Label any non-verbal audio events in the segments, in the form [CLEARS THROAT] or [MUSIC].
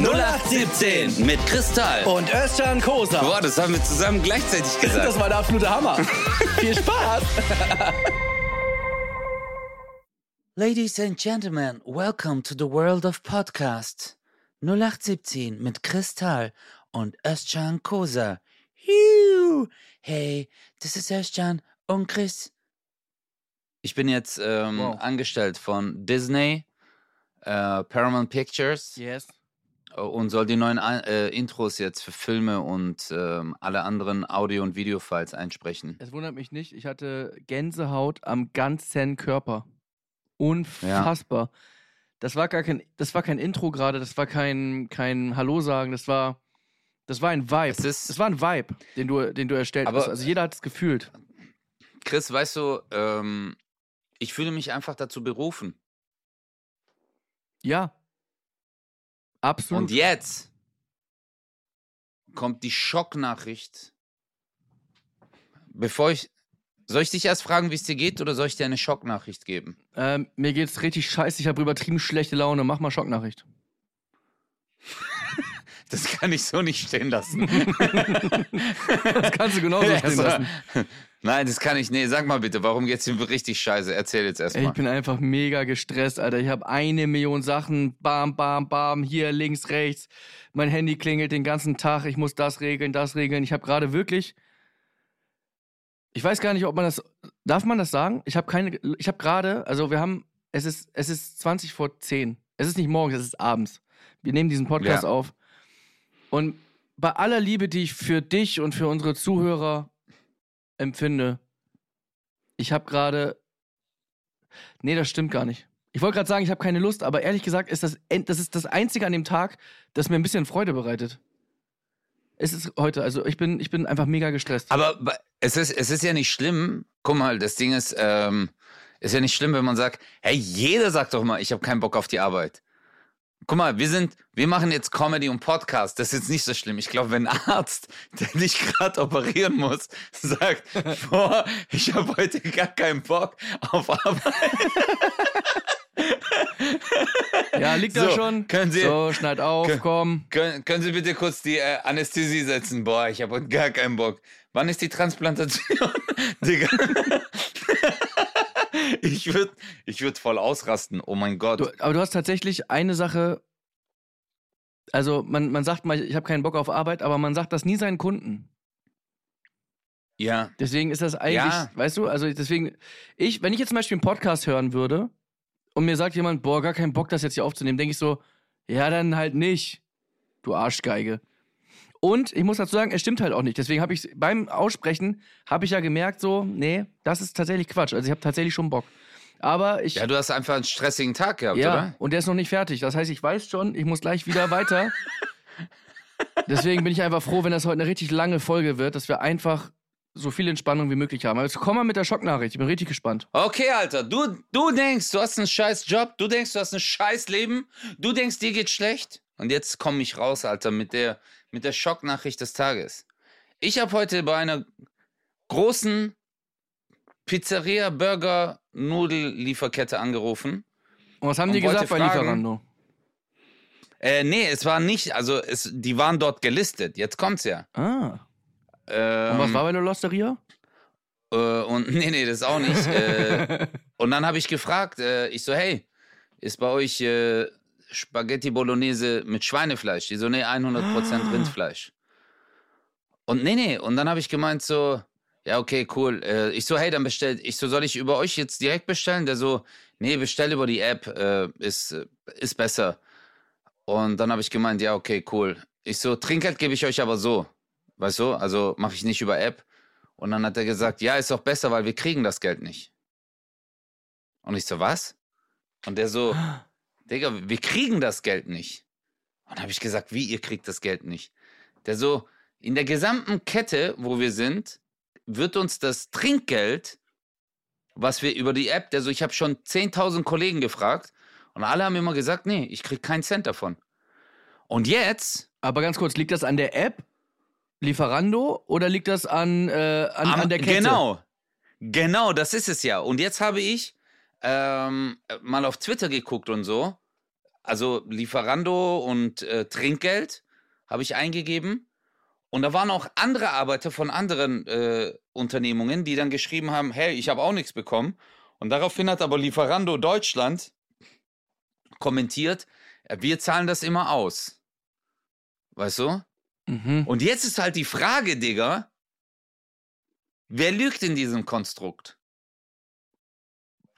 0817 mit Kristall. Und Özcan Kosa. Boah, das haben wir zusammen gleichzeitig [LAUGHS] gesagt. Das war der absolute Hammer. [LAUGHS] Viel Spaß. Ladies and Gentlemen, welcome to the world of podcast. 0817 mit Kristall und Özcan Kosa. Hey, this is Özcan und Chris. Ich bin jetzt ähm, Wow. angestellt von Disney, äh, Paramount Pictures Yes. Und soll die neuen äh, Intros jetzt für Filme und ähm, alle anderen Audio- und Videofiles einsprechen. Es wundert mich nicht, ich hatte Gänsehaut am ganzen Körper. Unfassbar. Das war gar kein, das war kein Intro gerade, das war kein, kein Hallo sagen, das war, das war ein Vibe. Es ist- das war ein Vibe, den du, den du erstellt Aber- hast. Also jeder hat es gefühlt. Chris, weißt du, ähm, ich fühle mich einfach dazu berufen. Ja. Absolut. Und jetzt kommt die Schocknachricht. Bevor ich. Soll ich dich erst fragen, wie es dir geht, oder soll ich dir eine Schocknachricht geben? ähm, mir geht's richtig scheiße, ich habe übertrieben schlechte Laune. Mach mal Schocknachricht. [LAUGHS] Das kann ich so nicht stehen lassen. [LAUGHS] Das kannst du genauso [LAUGHS] stehen Also, lassen. Nein, das kann ich. Nee, sag mal bitte, warum geht's dir richtig scheiße? Erzähl jetzt erstmal. ich bin einfach mega gestresst, Alter. Ich habe eine Million Sachen, bam, bam, bam, hier links, rechts. Mein Handy klingelt den ganzen Tag. Ich muss das regeln, das regeln. Ich habe gerade wirklich. Ich weiß gar nicht, ob man das. Darf man das sagen? Ich habe keine. Ich habe gerade. Also, wir haben. Es ist, es ist 20 vor 10. Es ist nicht morgens, es ist abends. Wir nehmen diesen Podcast Ja. auf. Und bei aller Liebe, die ich für dich und für unsere Zuhörer empfinde, ich habe gerade Nee, das stimmt gar nicht. Ich wollte gerade sagen, ich habe keine Lust, aber ehrlich gesagt ist das, das ist das Einzige an dem Tag, das mir ein bisschen Freude bereitet. Es ist heute, also ich bin, ich bin einfach mega gestresst. Aber es ist, es ist ja nicht schlimm. Guck mal, das Ding ist, ähm, ist ja nicht schlimm, wenn man sagt, hey, jeder sagt doch mal, ich habe keinen Bock auf die Arbeit. Guck mal, wir sind, wir machen jetzt Comedy und Podcast. Das ist jetzt nicht so schlimm. Ich glaube, wenn ein Arzt, der dich gerade operieren muss, sagt, [LAUGHS] boah, ich habe heute gar keinen Bock auf Arbeit. ja, liegt da So, schon. können Sie- so, schneid auf, Können- komm. Können, können Sie bitte kurz die äh, Anästhesie setzen? Boah, ich habe heute gar keinen Bock. Wann ist die Transplantation? [LAUGHS] Digga. Ich würde ich würd voll ausrasten. Oh mein Gott. Du, aber du hast tatsächlich eine Sache. Also, man, man sagt mal, ich habe keinen Bock auf Arbeit, aber man sagt das nie seinen Kunden. ja. Deswegen ist das eigentlich, Ja. weißt du, also deswegen, ich, wenn ich jetzt zum Beispiel einen Podcast hören würde und mir sagt jemand, boah, gar keinen Bock, das jetzt hier aufzunehmen, denke ich so, ja, dann halt nicht, du Arschgeige. Und ich muss dazu sagen, es stimmt halt auch nicht. Deswegen habe ich beim Aussprechen, habe ich ja gemerkt, so, nee, das ist tatsächlich Quatsch. Also ich habe tatsächlich schon Bock. Aber ich, Ja, du hast einfach einen stressigen Tag gehabt, ja, oder? und der ist noch nicht fertig. Das heißt, ich weiß schon, ich muss gleich wieder weiter. [LAUGHS] Deswegen bin ich einfach froh, wenn das heute eine richtig lange Folge wird, dass wir einfach so viel Entspannung wie möglich haben. Also komm mal mit der Schocknachricht. Ich bin richtig gespannt. Okay, Alter, du, du denkst, du hast einen scheiß Job, du denkst, du hast ein scheiß Leben, du denkst, dir geht schlecht. Und jetzt komme ich raus, Alter, mit der, mit der Schocknachricht des Tages. Ich habe heute bei einer großen Pizzeria, Burger, Nudellieferkette angerufen. Und was haben Und die gesagt bei fragen- Lieferando? Äh, nee, es war nicht, also es, die waren dort gelistet. Jetzt kommt's ja. Ah. Ähm, Und was war bei der Losteria? Äh, und [LAUGHS] nee, nee, das auch nicht. äh, [LAUGHS] und dann habe ich gefragt, äh, ich so, hey, ist bei euch äh, Spaghetti Bolognese mit Schweinefleisch? Die so, nee, 100% Rindfleisch. Und nee, nee, und dann habe ich gemeint so, ja, okay, cool. Äh, ich so, hey, dann bestellt, ich so, soll ich über euch jetzt direkt bestellen? Der so, nee, bestell über die App, äh, ist, äh, ist besser. Und dann habe ich gemeint, ja, okay, cool. Ich so, Trinkgeld gebe ich euch aber so. Weißt du, also mache ich nicht über App. Und dann hat er gesagt, ja, ist doch besser, weil wir kriegen das Geld nicht. Und ich so, was? Und der so, [GASPS] Digga, wir kriegen das Geld nicht. Und habe ich gesagt, wie ihr kriegt das Geld nicht? Der so, in der gesamten Kette, wo wir sind, wird uns das Trinkgeld, was wir über die App, der so, ich habe schon 10.000 Kollegen gefragt und alle haben immer gesagt, nee, ich krieg keinen Cent davon. Und jetzt Aber ganz kurz, liegt das an der App? Lieferando oder liegt das an, äh, an, Am- an der Kette? Genau. Genau, das ist es ja. Und jetzt habe ich ähm, mal auf Twitter geguckt und so. Also Lieferando und äh, Trinkgeld habe ich eingegeben. Und da waren auch andere Arbeiter von anderen äh, Unternehmungen, die dann geschrieben haben, hey, ich habe auch nichts bekommen. Und daraufhin hat aber Lieferando Deutschland kommentiert, äh, wir zahlen das immer aus. Weißt du? Mhm. Und jetzt ist halt die Frage, Digga, wer lügt in diesem Konstrukt?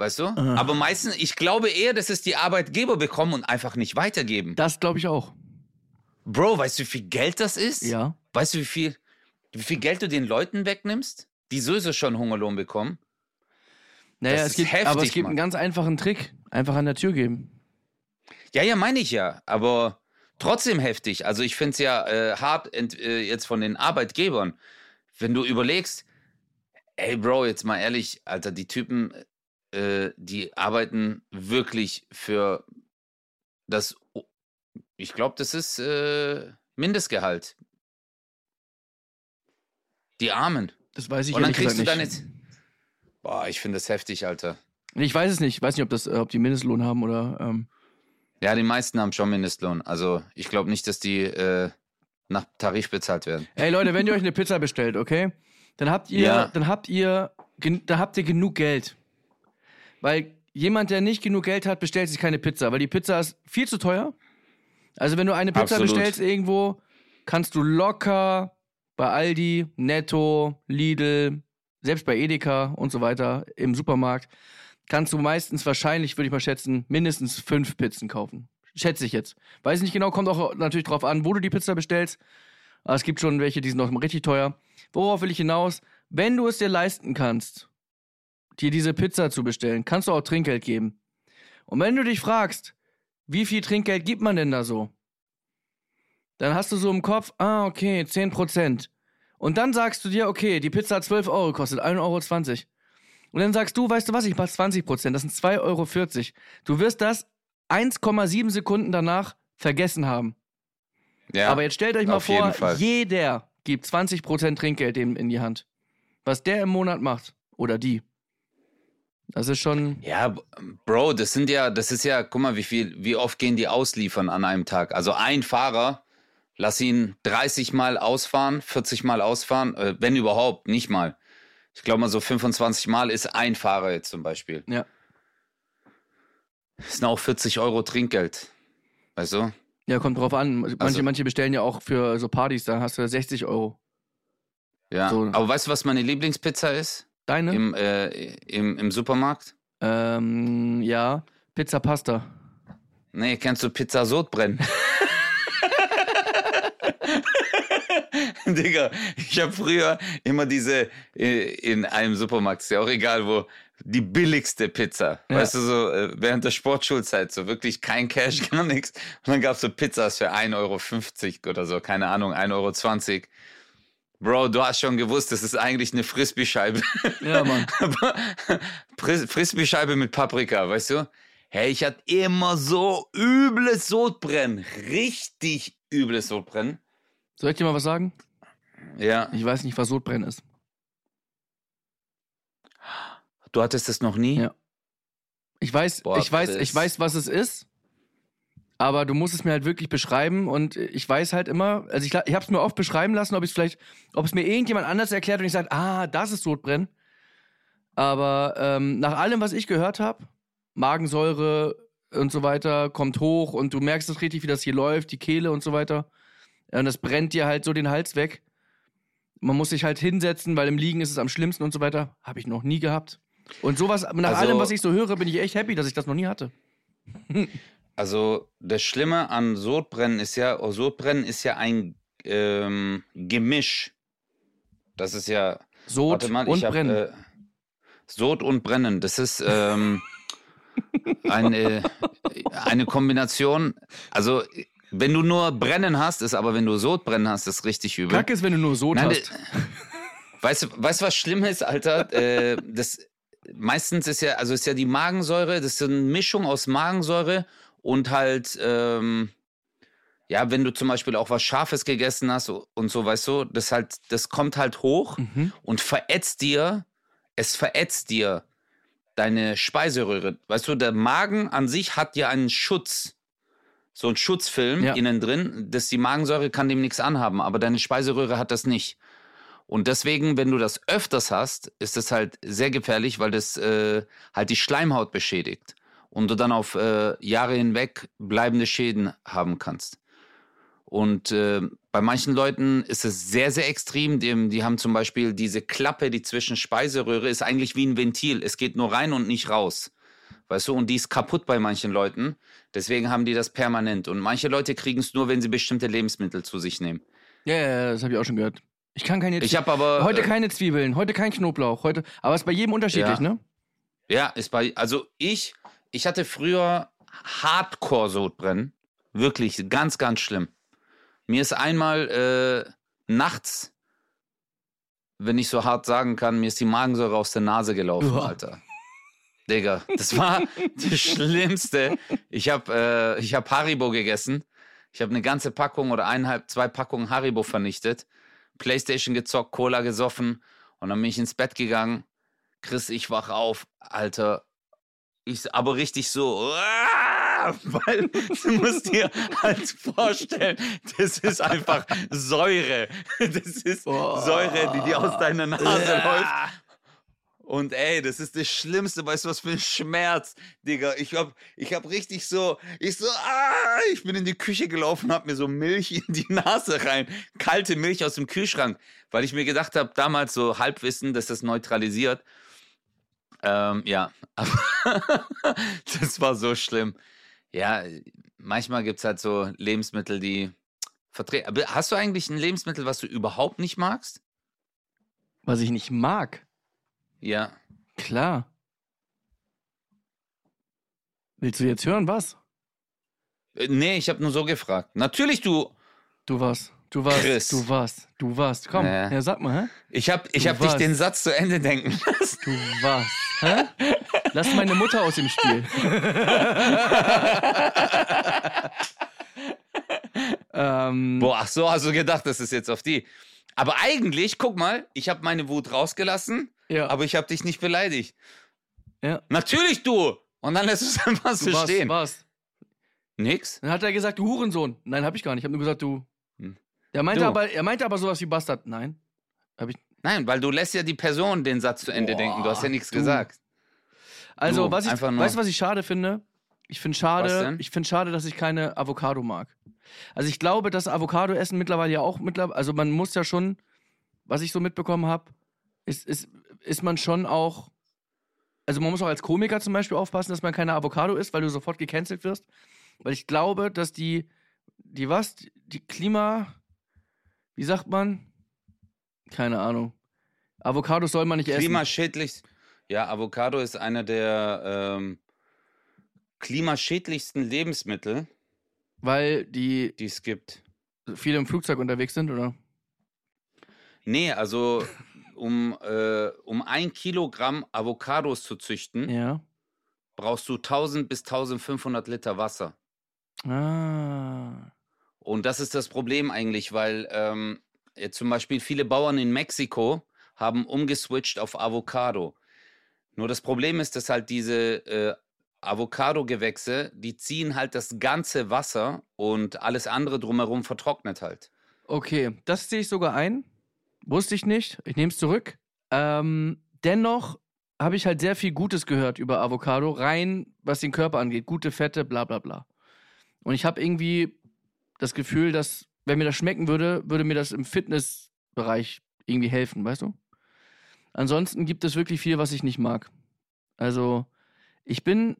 Weißt du? Ah. Aber meistens, ich glaube eher, dass es die Arbeitgeber bekommen und einfach nicht weitergeben. Das glaube ich auch. Bro, weißt du, wie viel Geld das ist? Ja. Weißt du, wie viel, wie viel Geld du den Leuten wegnimmst, die sowieso schon Hungerlohn bekommen? Naja, Das es ist gibt, aber es heftig, gibt einen Mann. ganz einfachen Trick. Einfach an der Tür geben. Ja, ja, meine ich ja. Aber trotzdem heftig. Also ich finde es ja äh, hart ent, äh, jetzt von den Arbeitgebern. Wenn du überlegst, ey Bro, jetzt mal ehrlich, Alter, die Typen, äh, die arbeiten wirklich für das, ich glaube, das ist äh, Mindestgehalt. Die Armen. Das weiß ich Und dann kriegst du dann nicht. jetzt. Boah, ich finde das heftig, Alter. Ich weiß es nicht. Ich weiß nicht, ob, das, äh, ob die Mindestlohn haben oder. Ähm, Ja, die meisten haben schon Mindestlohn. Also ich glaube nicht, dass die äh, nach Tarif bezahlt werden. Ey Leute, wenn ihr euch eine Pizza bestellt, okay? Dann habt ihr, Ja. dann habt ihr, dann habt ihr genug Geld. Weil jemand, der nicht genug Geld hat, bestellt sich keine Pizza, weil die Pizza ist viel zu teuer. Also wenn du eine Pizza Absolut. bestellst irgendwo, kannst du locker bei Aldi, Netto, Lidl, selbst bei Edeka und so weiter im Supermarkt, kannst du meistens wahrscheinlich, würde ich mal schätzen, mindestens fünf Pizzen kaufen. Schätze ich jetzt. Weiß nicht genau, kommt auch natürlich drauf an, wo du die Pizza bestellst. Aber es gibt schon welche, die sind noch richtig teuer. Worauf will ich hinaus? Wenn du es dir leisten kannst, dir diese Pizza zu bestellen, kannst du auch Trinkgeld geben. Und wenn du dich fragst, wie viel Trinkgeld gibt man denn da so? Dann hast du so im Kopf, ah, okay, 10%. Und dann sagst du dir, okay, die Pizza hat 12 Euro gekostet, 1,20 Euro. Und dann sagst du, weißt du was, ich mach 20%, das sind 2,40 Euro. Du wirst das 1,7 Sekunden danach vergessen haben. Ja, Aber jetzt stellt euch mal vor, jeder gibt 20% Trinkgeld dem in die Hand. Was der im Monat macht. Oder die. Das ist schon. ja, Bro, das sind ja, das ist ja, guck mal, wie viel, wie oft gehen die ausliefern an einem Tag? Also ein Fahrer, lass ihn 30 Mal ausfahren, 40 Mal ausfahren, äh, wenn überhaupt, nicht mal. Ich glaube mal so 25 Mal ist ein Fahrer jetzt zum Beispiel. Ja. Das sind auch 40 Euro Trinkgeld. Weißt du? Ja, kommt drauf an. Manche, Also- manche bestellen ja auch für so Partys, da hast du 60 Euro. Ja. So. Aber weißt du, was meine Lieblingspizza ist? Deine? Im, äh, im, Im Supermarkt? ähm, ja. Pizza Pasta. Nee, kennst du Pizza Sodbrennen? [LAUGHS] Digga, ich habe früher immer diese äh, in einem Supermarkt, ist ja auch egal wo, die billigste Pizza. Ja. Weißt du, so äh, während der Sportschulzeit, so wirklich kein Cash, [LAUGHS] gar nichts. Und dann gab's so Pizzas für 1,50 Euro oder so, keine Ahnung, 1,20 Euro. Bro, du hast schon gewusst, das ist eigentlich eine Frisbee-Scheibe. Ja, Mann. [LAUGHS] Frisbee-Scheibe mit Paprika, weißt du? Hey, ich hatte immer so übles Sodbrennen. Richtig übles Sodbrennen. Soll ich dir mal was sagen? Ja. Ich weiß nicht, was Sodbrennen ist. Du hattest das noch nie? Ja. Ich weiß, Boah, ich weiß, ich weiß, was es ist. Aber du musst es mir halt wirklich beschreiben und ich weiß halt immer, also ich, ich habe es mir oft beschreiben lassen, ob ich vielleicht, ob es mir irgendjemand anders erklärt und ich sage, ah, das ist Sodbrennen. Aber ähm, nach allem, was ich gehört habe, Magensäure und so weiter kommt hoch und du merkst es richtig, wie das hier läuft, die Kehle und so weiter. Und das brennt dir halt so den Hals weg. Man muss sich halt hinsetzen, weil im Liegen ist es am schlimmsten und so weiter. Habe ich noch nie gehabt. Und sowas, nach Also- allem, was ich so höre, bin ich echt happy, dass ich das noch nie hatte. [LAUGHS] Also das Schlimme an Sodbrennen ist ja, oh, Sodbrennen ist ja ein ähm, Gemisch. Das ist ja, Sod mal, und hab, Brennen. Äh, Sod und Brennen, das ist ähm, eine, eine Kombination. Also wenn du nur Brennen hast, ist aber wenn du Sodbrennen hast, ist richtig übel. Kack ist, wenn du nur Sod Nein, hast. [LAUGHS] Weißt du, weißt, was schlimm ist, Alter? äh, das, meistens ist ja, also ist ja die Magensäure, das ist eine Mischung aus Magensäure und halt, ähm, ja, wenn du zum Beispiel auch was Scharfes gegessen hast und so, weißt du, das halt, das kommt halt hoch Mhm. und verätzt dir, es verätzt dir deine Speiseröhre. Weißt du, der Magen an sich hat ja einen Schutz. so ein Schutzfilm Ja. innen drin, dass die Magensäure kann dem nichts anhaben, aber deine Speiseröhre hat das nicht. Und deswegen, wenn du das öfters hast, ist das halt sehr gefährlich, weil das äh, halt die Schleimhaut beschädigt und du dann auf äh, Jahre hinweg bleibende Schäden haben kannst. Und äh, bei manchen Leuten ist es sehr, sehr extrem. Die, die haben zum Beispiel diese Klappe, die zwischen Speiseröhre ist eigentlich wie ein Ventil. Es geht nur rein und nicht raus. Weißt du, und die ist kaputt bei manchen Leuten. Deswegen haben die das permanent. Und manche Leute kriegen es nur, wenn sie bestimmte Lebensmittel zu sich nehmen. Ja, ja, ja, das habe ich auch schon gehört. Ich kann keine Ich habe aber. Heute äh, keine Zwiebeln, heute kein Knoblauch, heute. Aber es ist bei jedem unterschiedlich, Ja. ne? Ja, ist bei. Also ich, ich hatte früher Hardcore-Sodbrennen. Wirklich ganz, ganz schlimm. Mir ist einmal äh, nachts, wenn ich so hart sagen kann, mir ist die Magensäure aus der Nase gelaufen, Uah. Alter. Digga, das war [LAUGHS] das Schlimmste. Ich habe äh, ich hab Haribo gegessen. Ich habe eine ganze Packung oder eineinhalb, zwei Packungen Haribo vernichtet. Playstation gezockt, Cola gesoffen und dann bin ich ins Bett gegangen. Chris, ich wach auf, Alter. Ich, aber richtig so, [LAUGHS] weil du musst dir halt vorstellen, das ist einfach Säure. Das ist Oh. Säure, die dir aus deiner Nase läuft. Und ey, das ist das Schlimmste, weißt du, was für ein Schmerz, Digga. Ich hab, ich hab richtig so, ich so, ah, ich bin in die Küche gelaufen, hab mir so Milch in die Nase rein. Kalte Milch aus dem Kühlschrank, weil ich mir gedacht habe, damals so Halbwissen, dass das neutralisiert. Ähm, ja, [LAUGHS] aber das war so schlimm. Ja, manchmal gibt's halt so Lebensmittel, die vertreten. Hast du eigentlich ein Lebensmittel, was du überhaupt nicht magst? Was ich nicht mag. Ja. Klar. Willst du jetzt hören, was? Äh, Nee, ich habe nur so gefragt. Natürlich, du. Du was? Du was? Chris. Du was? Du was? Komm, Ja. ja, sag mal, hä? Ich habe ich Du hab dich den Satz zu Ende denken [LAUGHS] lassen. Du was? Hä? Lass meine Mutter aus dem Spiel. [LAUGHS] ähm, Boah, ach so hast du gedacht, das ist jetzt auf die. Aber eigentlich, guck mal, ich habe meine Wut rausgelassen, ja. aber ich habe dich nicht beleidigt. Ja. Natürlich du. Und dann lässt du es einfach so was, stehen. was? Nix. Dann hat er gesagt, du Hurensohn. Nein, hab ich gar nicht. Ich hab nur gesagt, du. Hm. Er meinte, Du. aber, er meinte aber sowas wie Bastard. Nein. Hab ich. Nein, weil du lässt ja die Person den Satz zu Ende Boah, denken. Du hast ja nichts du. gesagt. Also, Du, was ich, weißt du, was ich schade finde? Ich finde schade, ich finde schade, dass ich keine Avocado mag. Also ich glaube, dass Avocado essen mittlerweile ja auch mittlerweile, also man muss ja schon, was ich so mitbekommen habe, ist, ist, ist man schon auch, also man muss auch als Komiker zum Beispiel aufpassen, dass man keine Avocado isst, weil du sofort gecancelt wirst. Weil ich glaube, dass die, die was, die Klima, wie sagt man? Keine Ahnung. Avocados soll man nicht essen. Klimaschädlich. Ja, Avocado ist einer der ähm, klimaschädlichsten Lebensmittel, Weil die die es gibt. viele im Flugzeug unterwegs sind, oder? Nee, also um, äh, um ein Kilogramm Avocados zu züchten, Ja. brauchst du 1000 bis 1500 Liter Wasser. Ah. Und das ist das Problem eigentlich, weil ähm, zum Beispiel viele Bauern in Mexiko haben umgeswitcht auf Avocado. Nur das Problem ist, dass halt diese äh, Avocado-Gewächse, die ziehen halt das ganze Wasser und alles andere drumherum vertrocknet halt. Okay, das sehe ich sogar ein. Wusste ich nicht. Ich nehme es zurück. Ähm, dennoch habe ich halt sehr viel Gutes gehört über Avocado, rein was den Körper angeht. Gute Fette, bla bla bla. Und ich habe irgendwie das Gefühl, dass, wenn mir das schmecken würde, würde mir das im Fitnessbereich irgendwie helfen, weißt du? Ansonsten gibt es wirklich viel, was ich nicht mag. Also, ich bin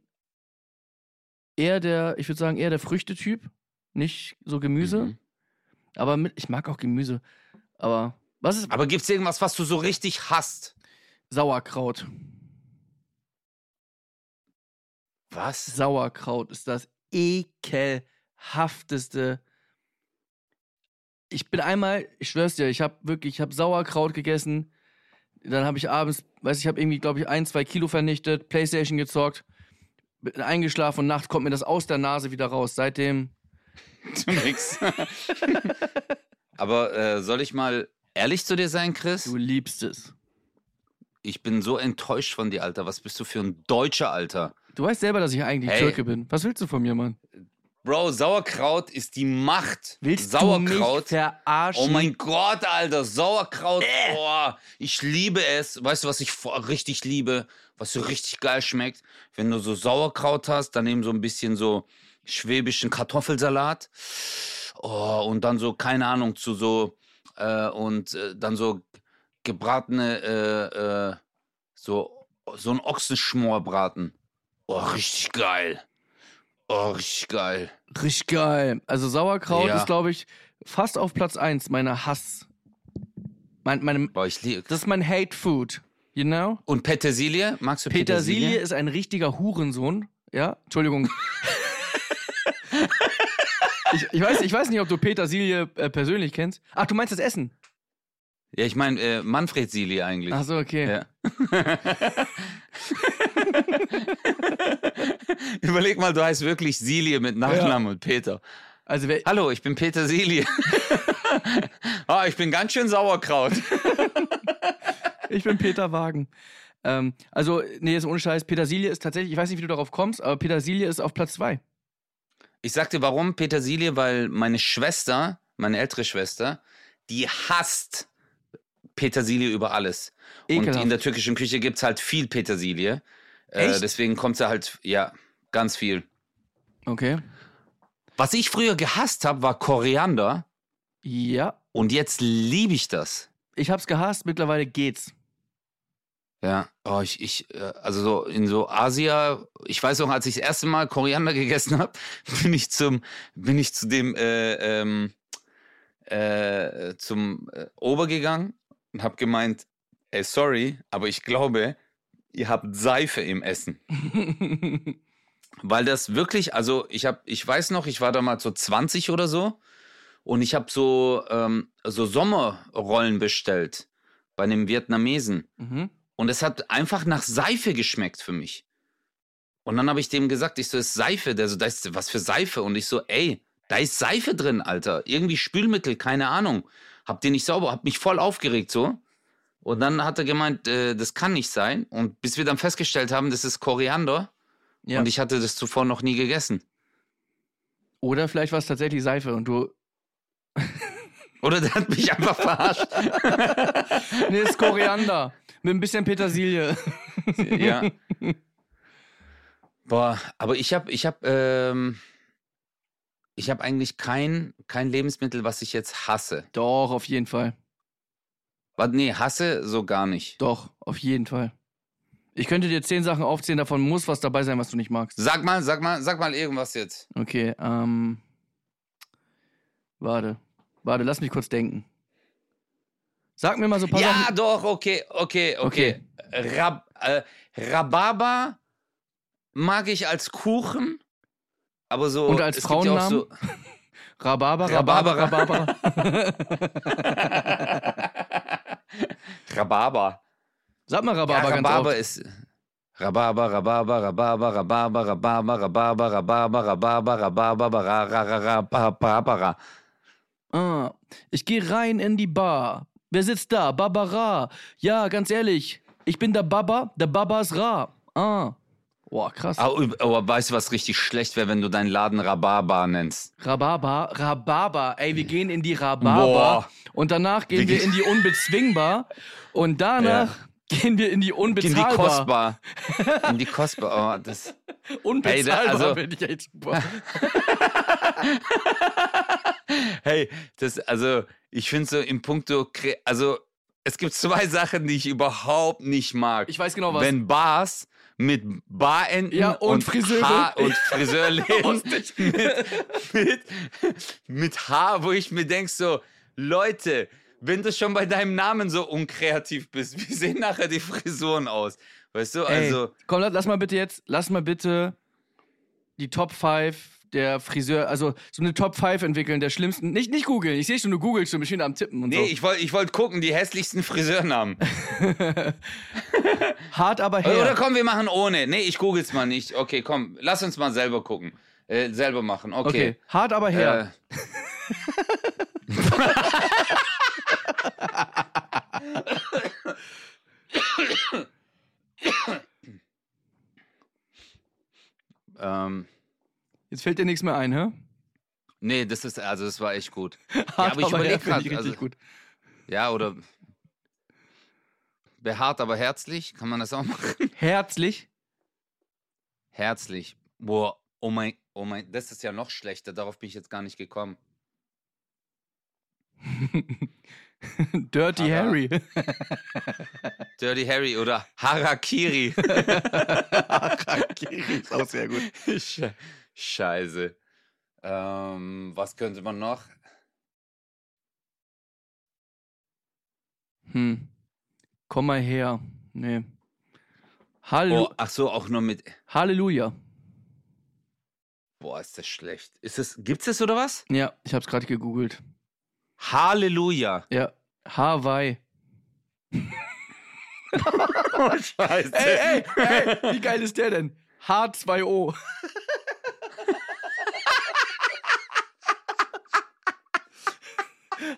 eher der, ich würde sagen, eher der Früchtetyp, nicht so Gemüse. Mhm. Aber mit, ich mag auch Gemüse. Aber was ist Aber gibt es irgendwas, was du so richtig hasst? Sauerkraut? Was? Sauerkraut ist das ekelhafteste. Ich bin einmal, ich schwör's dir, ich habe wirklich, ich habe Sauerkraut gegessen. Dann habe ich abends, weiß ich, habe irgendwie, glaube ich, ein, zwei Kilo vernichtet, Playstation gezockt, bin eingeschlafen und nachts kommt mir das aus der Nase wieder raus. Seitdem, [LAUGHS] Zu nix. [LAUGHS] Aber äh, soll ich mal ehrlich zu dir sein, Chris? du liebst es. Ich bin so enttäuscht von dir, Alter. Was bist du für ein Deutscher, Alter? Du weißt selber, dass ich eigentlich Hey. Türke bin. Was willst du von mir, Mann? Bro, Sauerkraut ist die Macht. Willst du Sauerkraut. mich verarschen? Oh mein Gott, Alter, Sauerkraut. Oh, ich liebe es. Weißt du, was ich richtig liebe? Was so richtig geil schmeckt? Wenn du so Sauerkraut hast, dann eben so ein bisschen so schwäbischen Kartoffelsalat. Oh, und dann so, keine Ahnung, zu so, äh, und äh, dann so gebratene, äh, äh, so, so ein Ochsenschmorbraten. Oh, richtig geil. Oh, richtig geil. Richtig geil. Also Sauerkraut Ja. ist, glaube ich, fast auf Platz 1 meiner Hass. Mein, meine, Boah, ich liebe. das ist mein Hate Food. You know? Und Petersilie? Magst du Petersilie Petersilie? ist ein richtiger Hurensohn. Ja? Entschuldigung. [LAUGHS] ich, ich, weiß, ich weiß nicht, ob du Petersilie äh, persönlich kennst. Ach, du meinst das Essen? Ja, ich meine äh, Manfred Silie eigentlich. Ach so, okay. Ja. [LAUGHS] Überleg mal, du heißt wirklich Silie mit Nachnamen und Peter. Also, Hallo, ich bin Peter Silie. [LAUGHS] Ah, ich bin ganz schön Sauerkraut. ich bin Peter Wagen. Ähm, also, nee, ist ohne Scheiß. Petersilie ist tatsächlich, ich weiß nicht, wie du darauf kommst, aber Petersilie ist auf Platz 2. Ich sagte, warum Petersilie? Weil meine Schwester, meine ältere Schwester, die hasst Petersilie über alles. Und Ekelhaft. in der türkischen Küche gibt es halt viel Petersilie. Äh, deswegen kommt sie halt, ja, ganz viel. Okay. Was ich früher gehasst habe, war Koriander. Ja. Und jetzt liebe ich das. Ich hab's gehasst, mittlerweile geht's. Ja, oh, ich, ich, äh, also so in so Asia, ich weiß auch, als ich das erste Mal Koriander [LAUGHS] gegessen habe, bin ich zum, bin ich zu dem, äh, ähm, äh, zum äh, Ober gegangen und habe gemeint, ey, sorry, aber ich glaube, ihr habt Seife im Essen. [LAUGHS] Weil das wirklich, also ich habe, ich weiß noch, ich war damals so 20 oder so und ich habe so, ähm, so Sommerrollen bestellt bei einem Vietnamesen. mhm. Und es hat einfach nach Seife geschmeckt für mich. Und dann habe ich dem gesagt, ich so, das ist Seife. Der so, da ist was für Seife. Und ich so, ey, da ist Seife drin, Alter. Irgendwie Spülmittel, keine Ahnung. Hab den nicht sauber, hab mich voll aufgeregt so. Und dann hat er gemeint, äh, das kann nicht sein. Und bis wir dann festgestellt haben, das ist Koriander. Ja. Und ich hatte das zuvor noch nie gegessen. Oder vielleicht war es tatsächlich Seife und du. [LAUGHS] Oder der hat mich einfach verarscht. [LAUGHS] Nee, ist Koriander. Mit ein bisschen Petersilie. ja. [LAUGHS] Boah, aber ich habe, ich habe, ähm, ich habe eigentlich kein, kein Lebensmittel, was ich jetzt hasse. Doch, auf jeden Fall. Warte, nee, hasse so gar nicht. Doch, auf jeden Fall. Ich könnte dir zehn Sachen aufzählen, davon muss was dabei sein, was du nicht magst. Sag mal, sag mal, sag mal irgendwas jetzt. Okay, ähm. Warte. Warte, lass mich kurz denken. Sag mir mal so ein paar Ja, Sachen. doch, okay, okay, okay. Rab, äh, Rhabarber mag ich als Kuchen, aber so. Und als gibt ja Frauennamen? so, Rhabarber, Rhabarber, Rhabarber. Rhabarber. Rhabarber. Sag mal Ja, Rhabarber ganz Rhabarber oft. ist. Rhabarber, Rhabarber, Rhabarber, Rhabarber, Rhabarber, Rhabarber, Rhabarber, Rhabarber, Rhabarber, ra. Ah, ich gehe rein in die Bar. Wer sitzt da? Barbara. Ja, ganz ehrlich. Ich bin der Baba, der Baba ist Ra. Ah. Boah, krass. Aber, aber weißt du, was richtig schlecht wäre, wenn du deinen Laden Rhabarber nennst? Rhabarber, Rhabarber. Ey, wir gehen in die Rhabarber. Boah. Und danach gehen Wir wir in die Unbezwingbar. Und danach gehen wir in die In die Unbezahlbar. Kostbar. [LAUGHS] In die Kostbar. Oh, das. Unbezahlbar Ey, da- also- finde ich echt super. [LAUGHS] Hey, das, also, ich finde so im Punkto, also, es gibt zwei Sachen, die ich überhaupt nicht mag. Ich weiß genau was. Wenn Bars mit Barenden Ja, und Friseure. Haar und Friseurläden [LAUGHS] mit, mit, mit Haar, wo ich mir denk so, Leute, wenn du schon bei deinem Namen so unkreativ bist, wie sehen nachher die Frisuren aus? Weißt du, Ey, also, komm, lass, lass mal bitte jetzt, lass mal bitte die Top 5 der Friseur, also so eine Top 5 entwickeln der schlimmsten. Nicht, nicht googeln, ich sehe schon, du googelst schon, ich bin am Tippen und nee, so. ich wollte ich wollt gucken, die hässlichsten Friseurnamen. [LAUGHS] Hart aber her. Oder komm, wir machen ohne. Nee, ich google's mal nicht. Okay, komm, lass uns mal selber gucken. Äh, selber machen, okay. okay. hart aber her. Äh, [LAUGHS] [LAUGHS] ähm, Jetzt fällt dir nichts mehr ein, hä? Nee, das ist, also das war echt gut. [LAUGHS] Hart, aber ich fair überleg finde grad, ich richtig also- gut. Ja, oder behaart, aber herzlich, kann man das auch machen? [LAUGHS] Herzlich. Herzlich. Boah, oh mein, oh mein, das ist ja noch schlechter, darauf bin ich jetzt gar nicht gekommen. [LAUGHS] Dirty Harry. Dirty Harry oder Harakiri. Harakiri ist auch sehr gut. Sche- Scheiße. Ähm, was könnte man noch? Hm. Komm mal her. Nee. Hallo. Oh, ach so, auch nur mit. Halleluja. Boah, ist das schlecht. Ist es, gibt's das oder was? Ja, ich hab's gerade gegoogelt. Halleluja. Ja. Hawaii. [LAUGHS] Oh, Scheiße. Ey, ey, ey, wie geil ist der denn? H2O. [LAUGHS]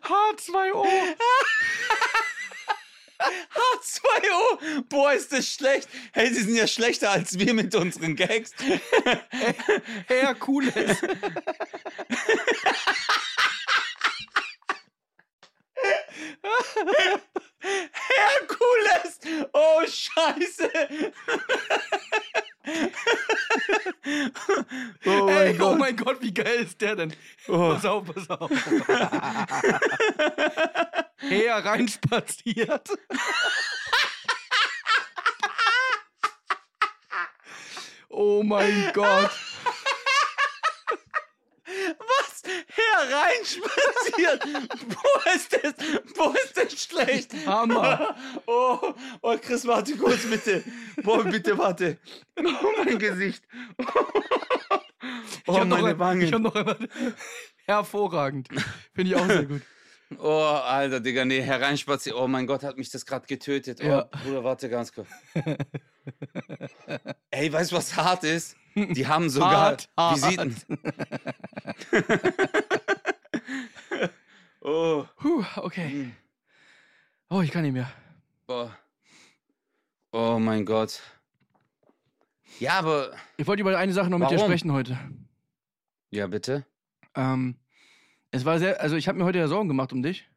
H2O. H2O. Boah, ist das schlecht. Hey, sie sind ja schlechter als wir mit unseren Gags. Herkules. Herkules. Oh, Scheiße. Oh Ey, oh mein Gott, wie geil ist der denn? Oh. Pass auf, pass auf. Her reinspaziert. Oh mein Gott. Was? Hereinspaziert. Wo ist das? Wo ist das schlecht? Hammer. [LAUGHS] Oh, oh, Chris, warte kurz, bitte. Boah, bitte, warte. Oh, mein Gesicht. Ich Oh, noch meine ein- Wangen. Ich hab noch einmal. Hervorragend. Finde ich auch sehr gut. Oh, Alter, Digga, nee, hereinspaziert. Oh mein Gott, hat mich das gerade getötet. Oh, Ja. Bruder, warte ganz kurz. Ey, weißt du, was hart ist? Die haben sogar Hart, hart. Visiten. [LAUGHS] oh, Puh, okay. Oh, ich kann nicht mehr. boah. Oh mein Gott. Ja, aber. Ich wollte über eine Sache noch mit dir sprechen heute. Ja, bitte. Ähm, es war sehr, also ich habe mir heute ja Sorgen gemacht um dich.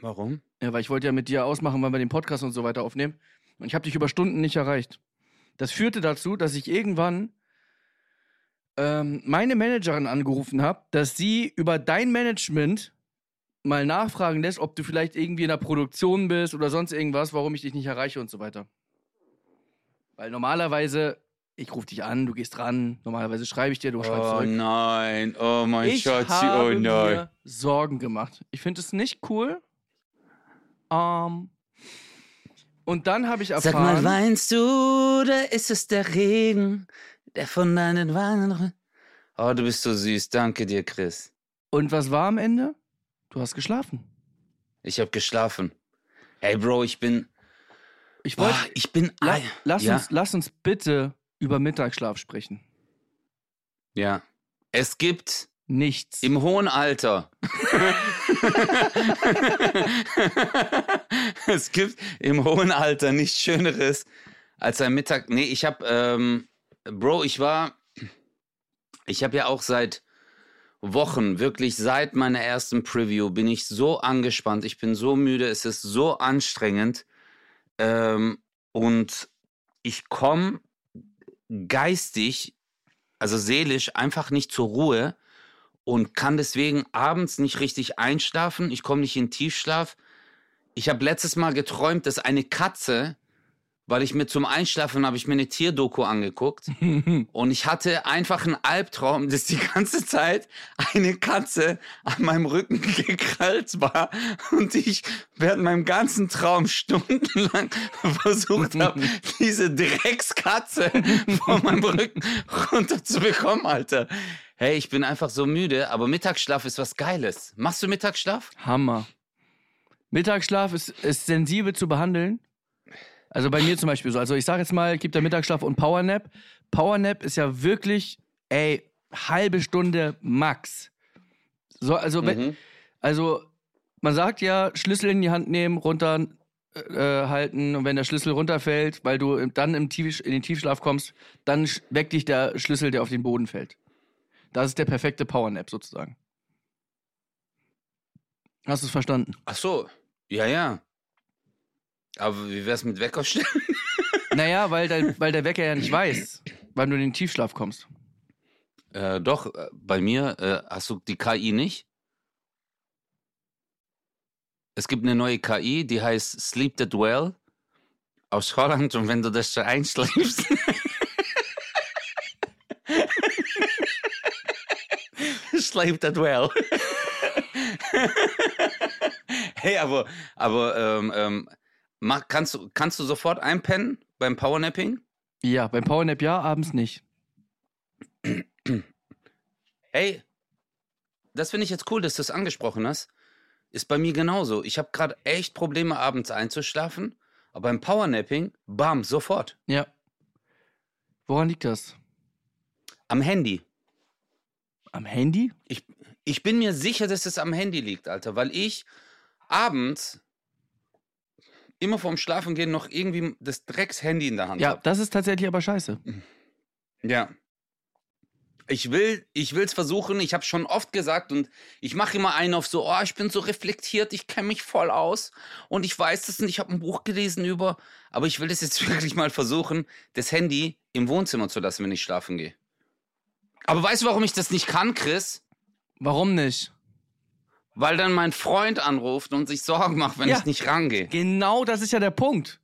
Warum? Ja, weil ich wollte ja mit dir ausmachen, wann wir den Podcast und so weiter aufnehmen. Und ich habe dich über Stunden nicht erreicht. Das führte dazu, dass ich irgendwann ähm, meine Managerin angerufen habe, dass sie über dein Management mal nachfragen lässt, ob du vielleicht irgendwie in der Produktion bist oder sonst irgendwas, warum ich dich nicht erreiche und so weiter. Weil normalerweise, ich rufe dich an, du gehst ran, normalerweise schreibe ich dir, du schreibst Oh zurück. nein, oh mein Ich Schatzi, habe oh nein. mir Sorgen gemacht. Ich finde es nicht cool. Ähm, und dann habe ich erfahren, Sag mal, weinst du oder ist es der Regen, der von deinen Wangen... Oh, du bist so süß. Danke dir, Chris. und was war am Ende? Du hast geschlafen. Ich habe geschlafen. Ey, Bro, ich bin... Ich wollte, ich bin... la, ein- lass, ja? uns, lass uns bitte über Mittagsschlaf sprechen. Ja. Es gibt Nichts. im hohen Alter... [LAUGHS] es gibt im hohen Alter nichts Schöneres als ein Mittag... Nee, ich habe... Ähm, Bro, ich war... Ich habe ja auch seit Wochen, wirklich seit meiner ersten Preview, bin ich so angespannt. Ich bin so müde. Es ist so anstrengend. Ähm, und ich komme geistig, also seelisch, einfach nicht zur Ruhe und kann deswegen abends nicht richtig einschlafen. Ich komme nicht in Tiefschlaf. Ich habe letztes Mal geträumt, dass eine Katze, weil ich mir zum Einschlafen habe ich mir eine Tierdoku angeguckt [LAUGHS] und ich hatte einfach einen Albtraum, dass die ganze Zeit eine Katze an meinem Rücken [LAUGHS] gekrallt war und ich während meinem ganzen Traum stundenlang [LAUGHS] versucht habe, diese Dreckskatze von meinem Rücken runterzubekommen, Alter. Hey, ich bin einfach so müde, aber Mittagsschlaf ist was Geiles. Machst du Mittagsschlaf? Hammer. Mittagsschlaf ist, ist sensibel zu behandeln. Also bei mir zum Beispiel so. Also ich sage jetzt mal, gibt der Mittagsschlaf und Powernap. Powernap ist ja wirklich, ey, halbe Stunde max. So, also, wenn, Mhm. also man sagt ja, Schlüssel in die Hand nehmen, runter, äh, halten und wenn der Schlüssel runterfällt, weil du dann im Tief, in den Tiefschlaf kommst, dann weckt dich der Schlüssel, der auf den Boden fällt. Das ist der perfekte Powernap sozusagen. Hast du es verstanden? Ach so, ja, ja. Aber wie wär's mit Weckerstellen? [LAUGHS] Naja, weil, der, weil der Wecker ja nicht weiß, wann du in den Tiefschlaf kommst. Äh, doch, äh, bei mir äh, hast du die KI nicht. Es gibt eine neue KI, die heißt Sleep That Well aus Holland und wenn du das so einschläfst. [LAUGHS] Sleep That Well. [LAUGHS] hey, aber, aber ähm, ähm, mach, kannst, du, kannst du sofort einpennen beim Powernapping? Ja, beim Powernap ja, abends nicht. Hey, das finde ich jetzt cool, dass du das angesprochen hast. Ist bei mir genauso. Ich habe gerade echt Probleme, abends einzuschlafen. Aber beim Powernapping, bam, sofort. Ja. Woran liegt das? Am Handy. Am Handy? Ich, ich bin mir sicher, dass es am Handy liegt, Alter, weil ich abends immer vorm Schlafengehen noch irgendwie das Drecks-Handy in der Hand Ja, habe. das ist tatsächlich aber scheiße. Ja. Ich will, ich will's versuchen. Ich habe schon oft gesagt und ich mache immer einen auf so, oh, ich bin so reflektiert, ich kenne mich voll aus und ich weiß das und ich habe ein Buch gelesen über, aber ich will das jetzt [LAUGHS] wirklich mal versuchen, das Handy im Wohnzimmer zu lassen, wenn ich schlafen gehe. Aber weißt du, warum ich das nicht kann, Chris? Warum nicht? Weil dann mein Freund anruft und sich Sorgen macht, wenn Ja. ich nicht rangehe. Genau das ist ja der Punkt.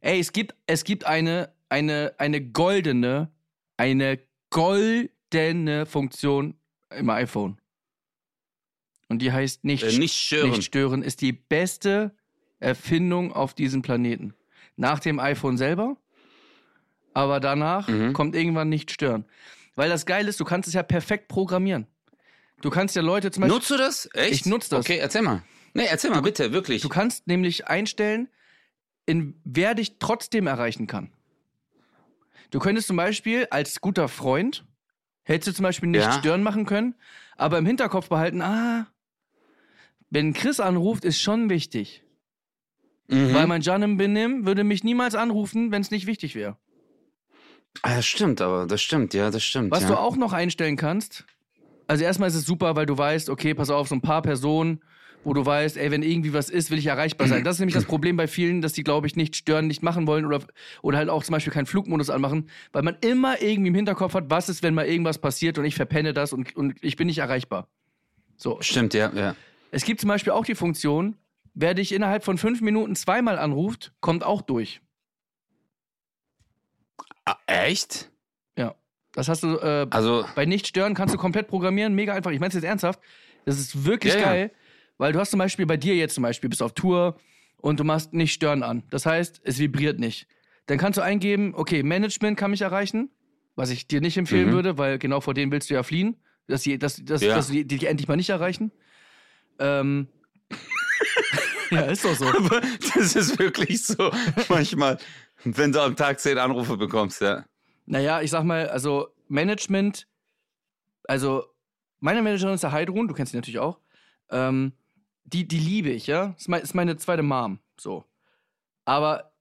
Ey, es gibt, es gibt eine, eine, eine goldene, eine goldene Funktion im iPhone. Und die heißt nicht, Äh, nicht stören. nicht stören, ist die beste Erfindung auf diesem Planeten. Nach dem iPhone selber, aber danach Mhm. kommt irgendwann nicht stören. Weil das Geile ist, du kannst es ja perfekt programmieren. Du kannst ja Leute zum Beispiel. Nutzt du das? Echt? Ich nutz das. Okay, erzähl mal. Nee, erzähl mal, bitte, wirklich. Du kannst nämlich einstellen, in wer dich trotzdem erreichen kann. Du könntest zum Beispiel als guter Freund, hättest du zum Beispiel nicht Ja. stören machen können, aber im Hinterkopf behalten, ah, wenn Chris anruft, ist schon wichtig. Mhm. Weil mein Janem Benim würde mich niemals anrufen, wenn es nicht wichtig wäre. Ah, das stimmt, aber das stimmt, ja, das stimmt. Was ja. du auch noch einstellen kannst, also erstmal ist es super, weil du weißt, okay, pass auf, so ein paar Personen, wo du weißt, ey, wenn irgendwie was ist, will ich erreichbar sein. Das ist nämlich das [CLEARS THROAT] Problem bei vielen, dass die, glaube ich, nicht stören, nicht machen wollen oder, oder halt auch zum Beispiel keinen Flugmodus anmachen, weil man immer irgendwie im Hinterkopf hat, was ist, wenn mal irgendwas passiert und ich verpenne das und, und ich bin nicht erreichbar. So. Stimmt, ja, ja. Es gibt zum Beispiel auch die Funktion, wer dich innerhalb von fünf Minuten zweimal anruft, kommt auch durch. Ah, echt? Das hast du äh, Also, Bei Nicht-Stören kannst du komplett programmieren, mega einfach. Ich meine es jetzt ernsthaft. Das ist wirklich ja. geil, weil du hast zum Beispiel bei dir jetzt zum Beispiel, bist auf Tour und du machst Nicht-Stören an. Das heißt, es vibriert nicht. Dann kannst du eingeben, okay, Management kann mich erreichen, was ich dir nicht empfehlen Mhm. würde, weil genau vor denen willst du ja fliehen, dass, die, dass, dass, Ja. dass die dich endlich mal nicht erreichen. Ähm, [LAUGHS] ja, ist doch so. aber [LAUGHS] das ist wirklich so manchmal, wenn du am Tag zehn Anrufe bekommst, ja. Naja, ich sag mal, also Management, also meine Managerin ist der Heidrun, du kennst sie natürlich auch. Ähm, die, die liebe ich, ja. Ist, mein, ist meine zweite Mom, so. Aber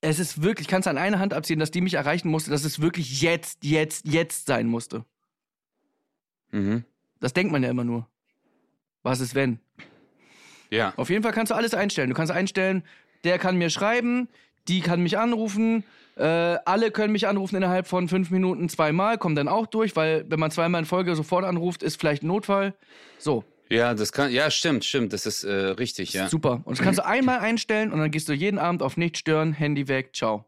es ist wirklich, kannst du an einer Hand abziehen, dass die mich erreichen musste, dass es wirklich jetzt, jetzt, jetzt sein musste. Mhm. Das denkt man ja immer nur. Was ist wenn? Ja. Auf jeden Fall kannst du alles einstellen. Du kannst einstellen, der kann mir schreiben, die kann mich anrufen, äh, alle können mich anrufen innerhalb von fünf Minuten zweimal, kommen dann auch durch, weil wenn man zweimal in Folge sofort anruft, ist vielleicht ein Notfall. So, Ja, das kann, ja, stimmt, stimmt, das ist äh, richtig, ja. super. Und das kannst du einmal einstellen und dann gehst du jeden Abend auf nicht stören, Handy weg, ciao.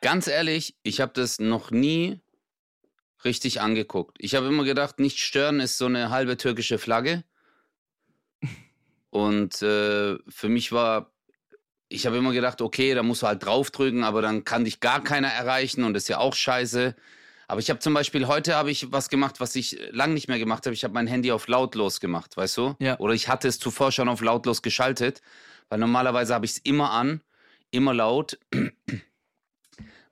Ganz ehrlich, ich habe das noch nie richtig angeguckt. Ich habe immer gedacht, nicht stören ist so eine halbe türkische Flagge. [LAUGHS] Und äh, für mich war, ich habe immer gedacht, okay, da musst du halt draufdrücken, aber dann kann dich gar keiner erreichen und das ist ja auch scheiße. Aber ich habe zum Beispiel, heute habe ich was gemacht, was ich lang nicht mehr gemacht habe. Ich habe mein Handy auf lautlos gemacht, weißt du? Ja. Oder ich hatte es zuvor schon auf lautlos geschaltet, weil normalerweise habe ich es immer an, immer laut. [CLEARS THROAT]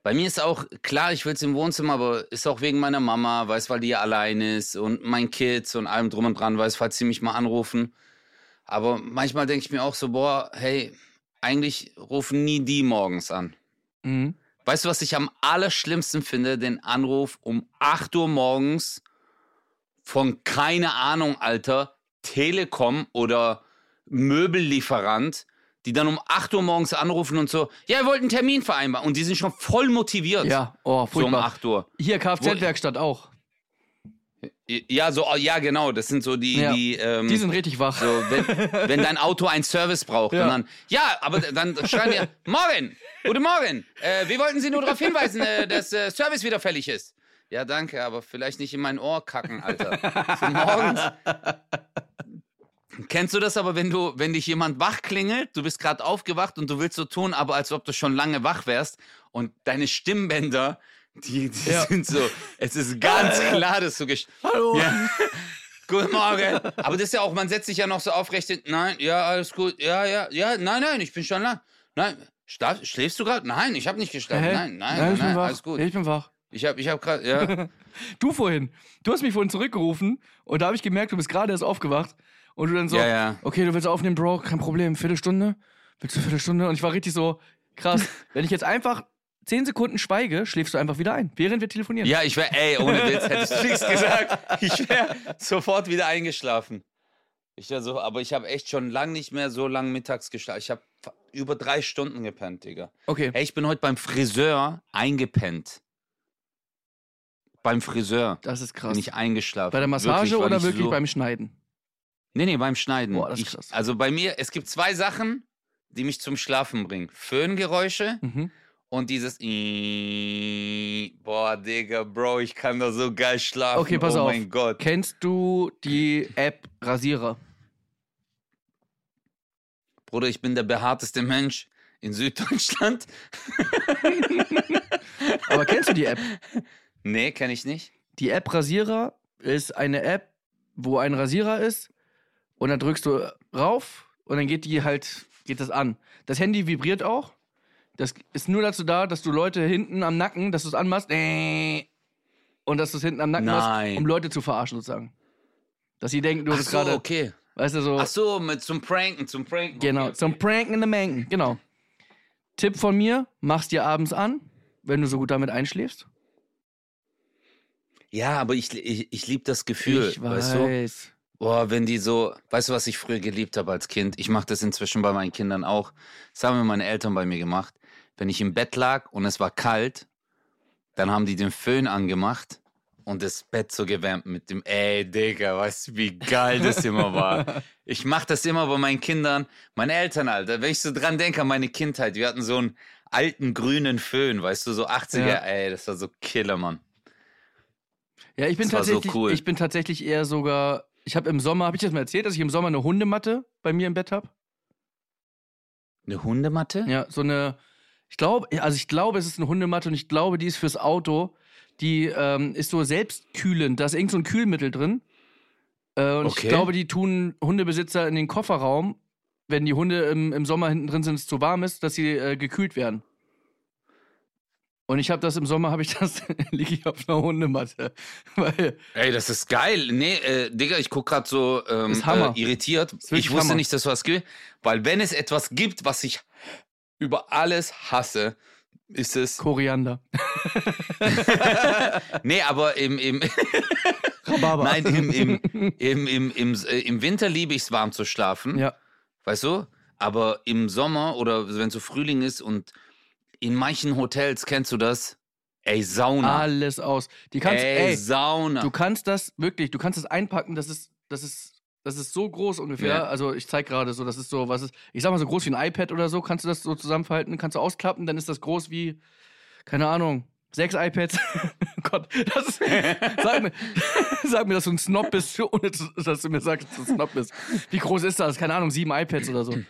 Bei mir ist auch klar, ich will es im Wohnzimmer, aber ist auch wegen meiner Mama, weiß, weil die ja allein ist und mein Kids und allem drum und dran, weiß, falls sie mich mal anrufen. Aber manchmal denke ich mir auch so, boah, hey, eigentlich rufen nie die morgens an. Mhm. Weißt du, was ich am allerschlimmsten finde? Den Anruf um 8 Uhr morgens von, keine Ahnung, Alter, Telekom oder Möbellieferant, die dann um 8 Uhr morgens anrufen und so, ja, wir wollten einen Termin vereinbaren. Und die sind schon voll motiviert. Ja, oh, so um furchtbar. 8 Uhr. Hier Kfz-Werkstatt auch. Ja, so, oh, ja, genau. Das sind so die, Ja. die, ähm, Die sind richtig wach. so, wenn, [LAUGHS] wenn dein Auto einen Service braucht Ja. dann, ja, aber dann schreien wir, [LAUGHS] morgen, guten Morgen, äh, wir wollten Sie nur darauf hinweisen, äh, dass äh, Service wieder fällig ist. Ja, danke, aber vielleicht nicht in mein Ohr kacken, Alter. [LAUGHS] So morgens. Kennst du das aber, wenn du, wenn dich jemand wach klingelt, du bist gerade aufgewacht und du willst so tun, aber als ob du schon lange wach wärst und deine Stimmbänder, die, die Ja. sind so, es ist ganz klar, dass du gesch Hallo. ja. [LAUGHS] Guten Morgen. Aber das ist ja auch, man setzt sich ja noch so aufrecht. hin. Nein, ja, alles gut. Ja, ja, ja, nein, nein, ich bin schon lang. Nein, schlaf, schläfst du gerade? Nein, ich habe nicht geschlafen. Hä? Nein, nein, nein, ich bin nein wach. alles gut. Ich bin wach. Ich habe ich hab gerade, ja. [LAUGHS] Du vorhin. Du hast mich vorhin zurückgerufen und da habe ich gemerkt, du bist gerade erst aufgewacht. Und du dann so, Ja, ja. okay, du willst aufnehmen, Bro, kein Problem, Viertelstunde. Willst du Viertelstunde? Und ich war richtig so, krass. [LAUGHS] Wenn ich jetzt einfach zehn Sekunden schweige, schläfst du einfach wieder ein, während wir telefonieren. Ja, ich wäre, ey, ohne Witz, hättest du nichts [LAUGHS] gesagt. Ich wäre sofort wieder eingeschlafen. Ich wär so, aber ich habe echt schon lang nicht mehr so lang mittags geschlafen. Ich habe über drei Stunden gepennt, Digga. Okay. Hey, ich bin heute beim Friseur eingepennt. Beim Friseur Das ist krass. bin ich eingeschlafen. bei der Massage Wirklich, oder ich wirklich so, beim Schneiden? Nee, nee, beim Schneiden. Boah, das ist ich, krass. also bei mir, es gibt zwei Sachen, die mich zum Schlafen bringen. Föhngeräusche Mhm. Und dieses Boah, Digga, Bro, ich kann da so geil schlafen. Okay, pass oh auf. mein Gott. Kennst du die App Rasierer? Bruder, ich bin der behaarteste Mensch in Süddeutschland. [LAUGHS] Aber kennst du die App? Nee, kenne ich nicht. Die App Rasierer ist eine App, wo ein Rasierer ist und dann drückst du rauf und dann geht die halt, geht das an. Das Handy vibriert auch. Das ist nur dazu da, dass du Leute hinten am Nacken, dass du es anmachst äh, und dass du es hinten am Nacken machst, Nein. um Leute zu verarschen sozusagen. Dass sie denken, du Ach bist so, gerade, okay. weißt du so, Ach so, mit zum Pranken, zum Pranken. genau, Okay, okay. zum Pranken in the Manken, genau. Tipp von mir, mach's dir abends an, wenn du so gut damit einschläfst. Ja, aber ich, ich, ich liebe das Gefühl, ich weißt du? weiß. Boah, wenn die so, weißt du, was ich früher geliebt habe als Kind? Ich mache das inzwischen bei meinen Kindern auch. Das haben mir meine Eltern bei mir gemacht. Wenn ich im Bett lag und es war kalt, dann haben die den Föhn angemacht und das Bett so gewärmt mit dem, ey, Digga, weißt du, wie geil das immer war. [LAUGHS] Ich mache das immer bei meinen Kindern, meine Eltern, Alter. Wenn ich so dran denke an meine Kindheit, wir hatten so einen alten grünen Föhn, weißt du, so 80er, Ja. ey, das war so Killer, Mann. Ja, ich bin Das war so tatsächlich, cool. ich bin tatsächlich eher sogar. Ich habe im Sommer, habe ich das mal erzählt, dass ich im Sommer eine Hundematte bei mir im Bett habe? Eine Hundematte? Ja, so eine. Ich glaube, also ich glaube, es ist eine Hundematte und ich glaube, die ist fürs Auto. Die ähm, ist so selbstkühlend. Da ist irgend so ein Kühlmittel drin. Äh, und Okay. ich glaube, die tun Hundebesitzer in den Kofferraum, wenn die Hunde im, im Sommer hinten drin sind, es zu warm ist, dass sie äh, gekühlt werden. Und ich habe das im Sommer, habe ich das, [LAUGHS] liege ich auf einer Hundematte. [LAUGHS] Weil, Ey, das ist geil. Nee, äh, Digga, ich guck grad so ähm, äh, irritiert. Ich wusste Hammer. nicht, dass was gibt. Weil wenn es etwas gibt, was ich über alles hasse, ist es. Koriander. [LAUGHS] Nee, aber im, im, [LAUGHS] Rhabarber. nein, im, im, im, im, im, im Winter liebe ich es, warm zu schlafen. Ja. Weißt du? Aber im Sommer oder wenn so Frühling ist und in manchen Hotels, kennst du das? Ey, Sauna. Alles aus. Die kannst, ey, ey, Sauna. du kannst das wirklich, du kannst das einpacken, das ist, das ist, das ist so groß ungefähr. Ja. Also ich zeig gerade so, das ist so, was ist, ich sag mal so groß wie ein iPad oder so, kannst du das so zusammenfalten, kannst du ausklappen, dann ist das groß wie, keine Ahnung, sechs iPads. [LAUGHS] Gott, das ist, sag mir, [LAUGHS] sag mir, dass du ein Snob bist, [LAUGHS] ohne zu- dass du mir sagst, dass du ein Snob bist. Wie groß ist das? Keine Ahnung, sieben iPads oder so. äh,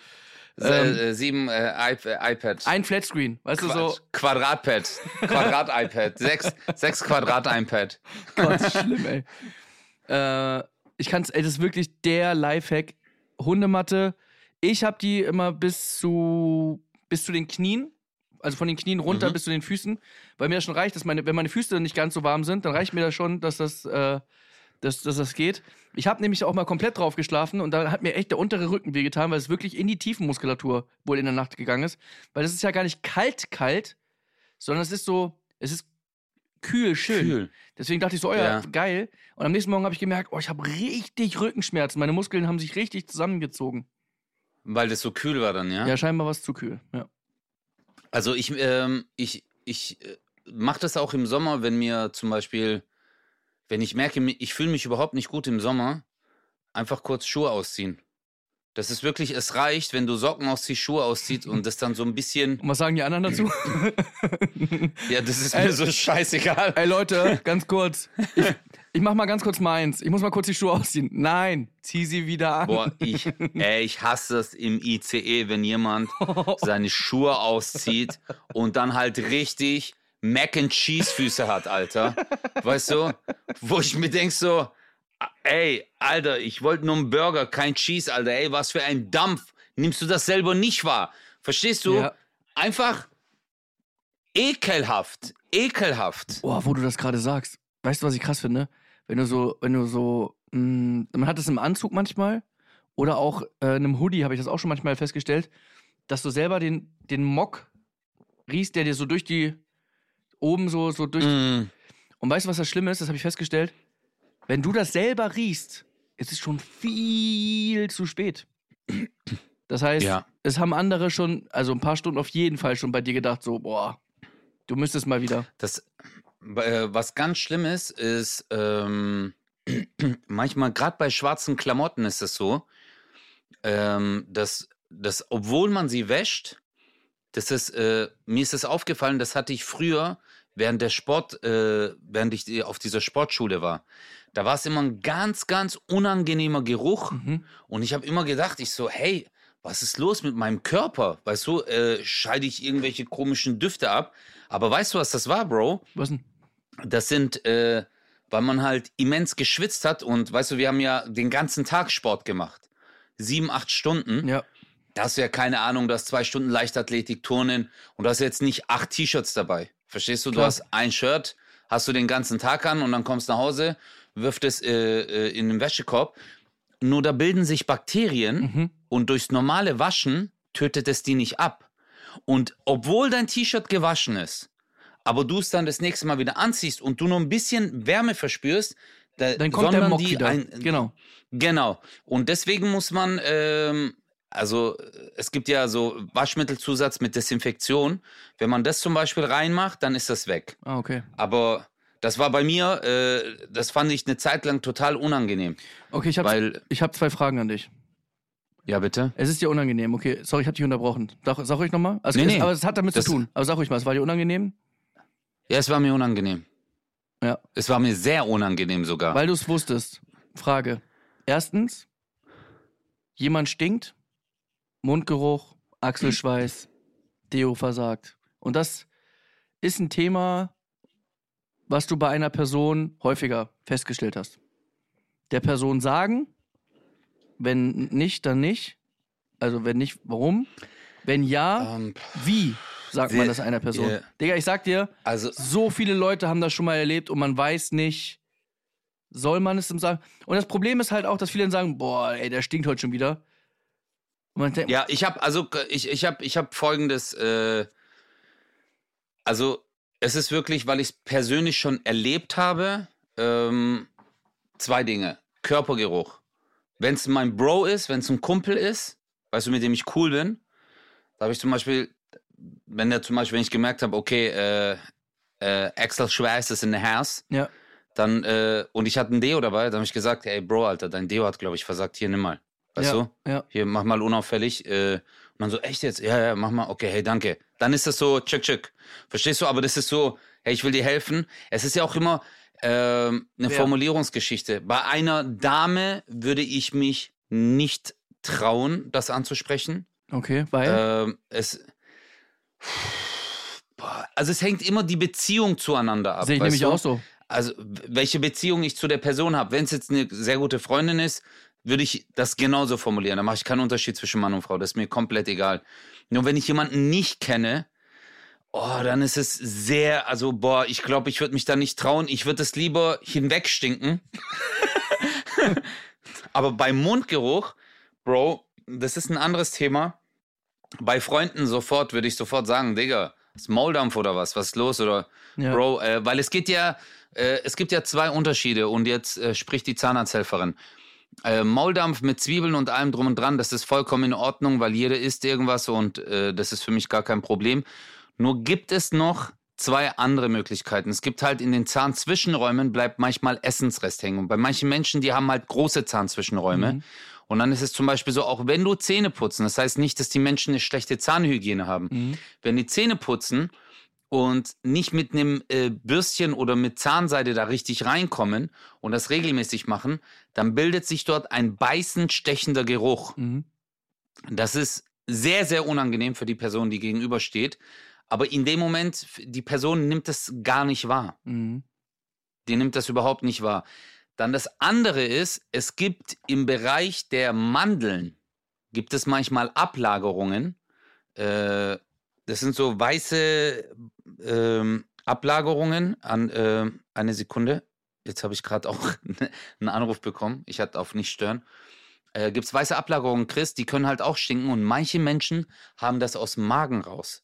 ähm, äh, sieben äh, iP iPad. Ein Flatscreen, weißt du so, Quadrat- Quadratpad. Quadrat-iPad. sechs, sechs Quadrat-iPad. Gott, schlimm, ey. Äh, ich kann's, ey, das ist wirklich der Lifehack. Hundematte. Ich habe die immer bis zu, bis zu den Knien. Also von den Knien runter Mhm. bis zu den Füßen. Weil mir das schon reicht, dass meine, wenn meine Füße nicht ganz so warm sind, dann reicht mir das schon, dass das, äh, dass, dass das geht. Ich habe nämlich auch mal komplett drauf geschlafen und da hat mir echt der untere Rücken wehgetan, weil es wirklich in die Tiefenmuskulatur wohl in der Nacht gegangen ist. Weil das ist ja gar nicht kalt, kalt, sondern es ist so, es ist kühl, schön. Kühl. Deswegen dachte ich so, oh ja, Ja. geil. Und am nächsten Morgen habe ich gemerkt, oh, ich habe richtig Rückenschmerzen. Meine Muskeln haben sich richtig zusammengezogen. Weil das so kühl war dann, ja? Ja, scheinbar war es zu kühl. Ja. Also ich, ähm, ich, ich äh, mache das auch im Sommer, wenn mir zum Beispiel, wenn ich merke, ich fühle mich überhaupt nicht gut im Sommer, einfach kurz Schuhe ausziehen. Das ist wirklich, es reicht, wenn du Socken ausziehst, Schuhe ausziehst und das dann so ein bisschen, Und was sagen die anderen dazu? [LAUGHS] ja, das ist Ey. mir so scheißegal. Ey Leute, ganz kurz. Ich, ich mach mal ganz kurz meins. Ich muss mal kurz die Schuhe ausziehen. Nein, zieh sie wieder an. Boah, ich, ey, ich hasse es im ICE, wenn jemand seine Schuhe auszieht und dann halt richtig Mac and Cheese Füße hat, Alter. Weißt du? Wo ich mir denk so, ey, Alter, ich wollte nur einen Burger, kein Cheese, Alter. Ey, was für ein Dampf. Nimmst du das selber nicht wahr? Verstehst du? Ja. Einfach ekelhaft. Ekelhaft. Boah, wo du das gerade sagst. Weißt du, was ich krass finde? Wenn du so, wenn du so, mh, man hat das im Anzug manchmal oder auch äh, in einem Hoodie habe ich das auch schon manchmal festgestellt, dass du selber den, den Mock riechst, der dir so durch die, oben so, so durch. Mm. Und weißt du, was das Schlimme ist? Das habe ich festgestellt. Wenn du das selber riechst, ist es schon viel zu spät. Das heißt, Ja. es haben andere schon, also ein paar Stunden auf jeden Fall schon bei dir gedacht, so, boah, du müsstest mal wieder. Das, äh, was ganz schlimm ist, ist ähm, [CLEARS THROAT] manchmal, gerade bei schwarzen Klamotten ist es so, ähm, dass, dass obwohl man sie wäscht, das ist, äh, mir ist es aufgefallen, das hatte ich früher während der Sport, äh, während ich auf dieser Sportschule war. Da war es immer ein ganz, ganz unangenehmer Geruch. Mhm. Und ich habe immer gedacht, ich so, hey, was ist los mit meinem Körper? Weißt du, äh, scheide ich irgendwelche komischen Düfte ab? Aber weißt du, was das war, Bro? Was denn? Das sind, äh, weil man halt immens geschwitzt hat und weißt du, wir haben ja den ganzen Tag Sport gemacht. Sieben, acht Stunden. Ja. Da hast du ja keine Ahnung, du hast zwei Stunden Leichtathletik, Turnen und du hast jetzt nicht acht T-Shirts dabei. Verstehst du? Du Klar. hast ein Shirt, hast du den ganzen Tag an und dann kommst nach Hause, wirft es äh, äh, in den Wäschekorb. Nur da bilden sich Bakterien Mhm. und durchs normale Waschen tötet es die nicht ab. Und obwohl dein T-Shirt gewaschen ist, aber du es dann das nächste Mal wieder anziehst und du nur ein bisschen Wärme verspürst, da, Dann kommt der Mock die wieder. ein, genau. Genau. Und deswegen muss man, ähm, also äh, es gibt ja so Waschmittelzusatz mit Desinfektion. Wenn man das zum Beispiel reinmacht, dann ist das weg. Ah, okay. Aber das war bei mir, äh, das fand ich eine Zeit lang total unangenehm. Okay, ich habe hab zwei Fragen an dich. ja bitte. Es ist dir unangenehm, okay. Sorry, ich habe dich unterbrochen. Sag, sag ruhig nochmal. Also, Nee, es- nee. Aber es hat damit Das- zu tun. Aber sag ruhig mal, es war dir unangenehm? Ja, es war mir unangenehm. Ja. Es war mir sehr unangenehm sogar. Weil du es wusstest. Frage. Erstens, jemand stinkt, Mundgeruch, Achselschweiß, Deo versagt. Und das ist ein Thema, was du bei einer Person häufiger festgestellt hast. Der Person sagen, wenn nicht, dann nicht. Also wenn nicht, warum? Wenn ja, ähm, wie sagt man wir- das einer Person? wir- Digga, ich sag dir, also, so viele Leute haben das schon mal erlebt und man weiß nicht, soll man es ihm sagen? Und das Problem ist halt auch, dass viele dann sagen, boah, ey, der stinkt heute schon wieder. Man Ja, ich habe also ich ich habe ich habe folgendes äh, also es ist wirklich, weil ich es persönlich schon erlebt habe, ähm, zwei Dinge. Körpergeruch. Wenn es mein Bro ist, wenn es ein Kumpel ist, weißt du, mit dem ich cool bin, da habe ich zum Beispiel, wenn der zum Beispiel, wenn ich gemerkt habe, okay, äh, äh, Axel Schweiß ist in the house, ja, dann, äh, und ich hatte ein Deo dabei, dann habe ich gesagt, ey Bro, Alter, dein Deo hat, glaube ich, versagt, hier, nimm mal. Weißt ja, du? ja. hier, mach mal unauffällig. Äh, dann so, echt jetzt? Ja, ja, mach mal. Okay, hey, danke. Dann ist das so, tschick, tschick. Verstehst du? Aber das ist so, hey, ich will dir helfen. Es ist ja auch immer ähm, eine Ja. Formulierungsgeschichte. Bei einer Dame würde ich mich nicht trauen, das anzusprechen. Okay, weil, Ähm, es, also es hängt immer die Beziehung zueinander ab. sehe ich nämlich du? auch so. also welche Beziehung ich zu der Person habe. Wenn es jetzt eine sehr gute Freundin ist, würde ich das genauso formulieren. Da mache ich keinen Unterschied zwischen Mann und Frau. Das ist mir komplett egal. Nur wenn ich jemanden nicht kenne, Oh, dann ist es sehr, also boah, ich glaube, ich würde mich da nicht trauen. Ich würde es lieber hinwegstinken. [LAUGHS] Aber beim Mundgeruch, Bro, das ist ein anderes Thema. Bei Freunden sofort würde ich sofort sagen, Digga, ist Mauldampf oder was? Was ist los? Oder Ja. Bro, äh, weil es geht ja, äh, es gibt ja zwei Unterschiede und jetzt äh, spricht die Zahnarzthelferin. Äh, Mauldampf mit Zwiebeln und allem drum und dran, das ist vollkommen in Ordnung, weil jeder isst irgendwas und äh, das ist für mich gar kein Problem. Nur gibt es noch zwei andere Möglichkeiten. Es gibt halt in den Zahnzwischenräumen bleibt manchmal Essensrest hängen. Und bei manchen Menschen, die haben halt große Zahnzwischenräume. Mhm. Und dann ist es zum Beispiel so, auch wenn du Zähne putzen, das heißt nicht, dass die Menschen eine schlechte Zahnhygiene haben. Mhm. Wenn die Zähne putzen und nicht mit einem äh, Bürstchen oder mit Zahnseide da richtig reinkommen und das regelmäßig machen, dann bildet sich dort ein beißend stechender Geruch. Mhm. Das ist sehr, sehr unangenehm für die Person, die gegenübersteht. Aber in dem Moment, die Person nimmt das gar nicht wahr. Mhm. Die nimmt das überhaupt nicht wahr. Dann das andere ist, es gibt im Bereich der Mandeln, gibt es manchmal Ablagerungen. Äh, das sind so weiße ähm, Ablagerungen an äh, eine Sekunde. Jetzt habe ich gerade auch [LAUGHS] einen Anruf bekommen. Ich hatte auf nicht stören. Äh, gibt es weiße Ablagerungen, Chris, die können halt auch stinken und manche Menschen haben das aus dem Magen raus.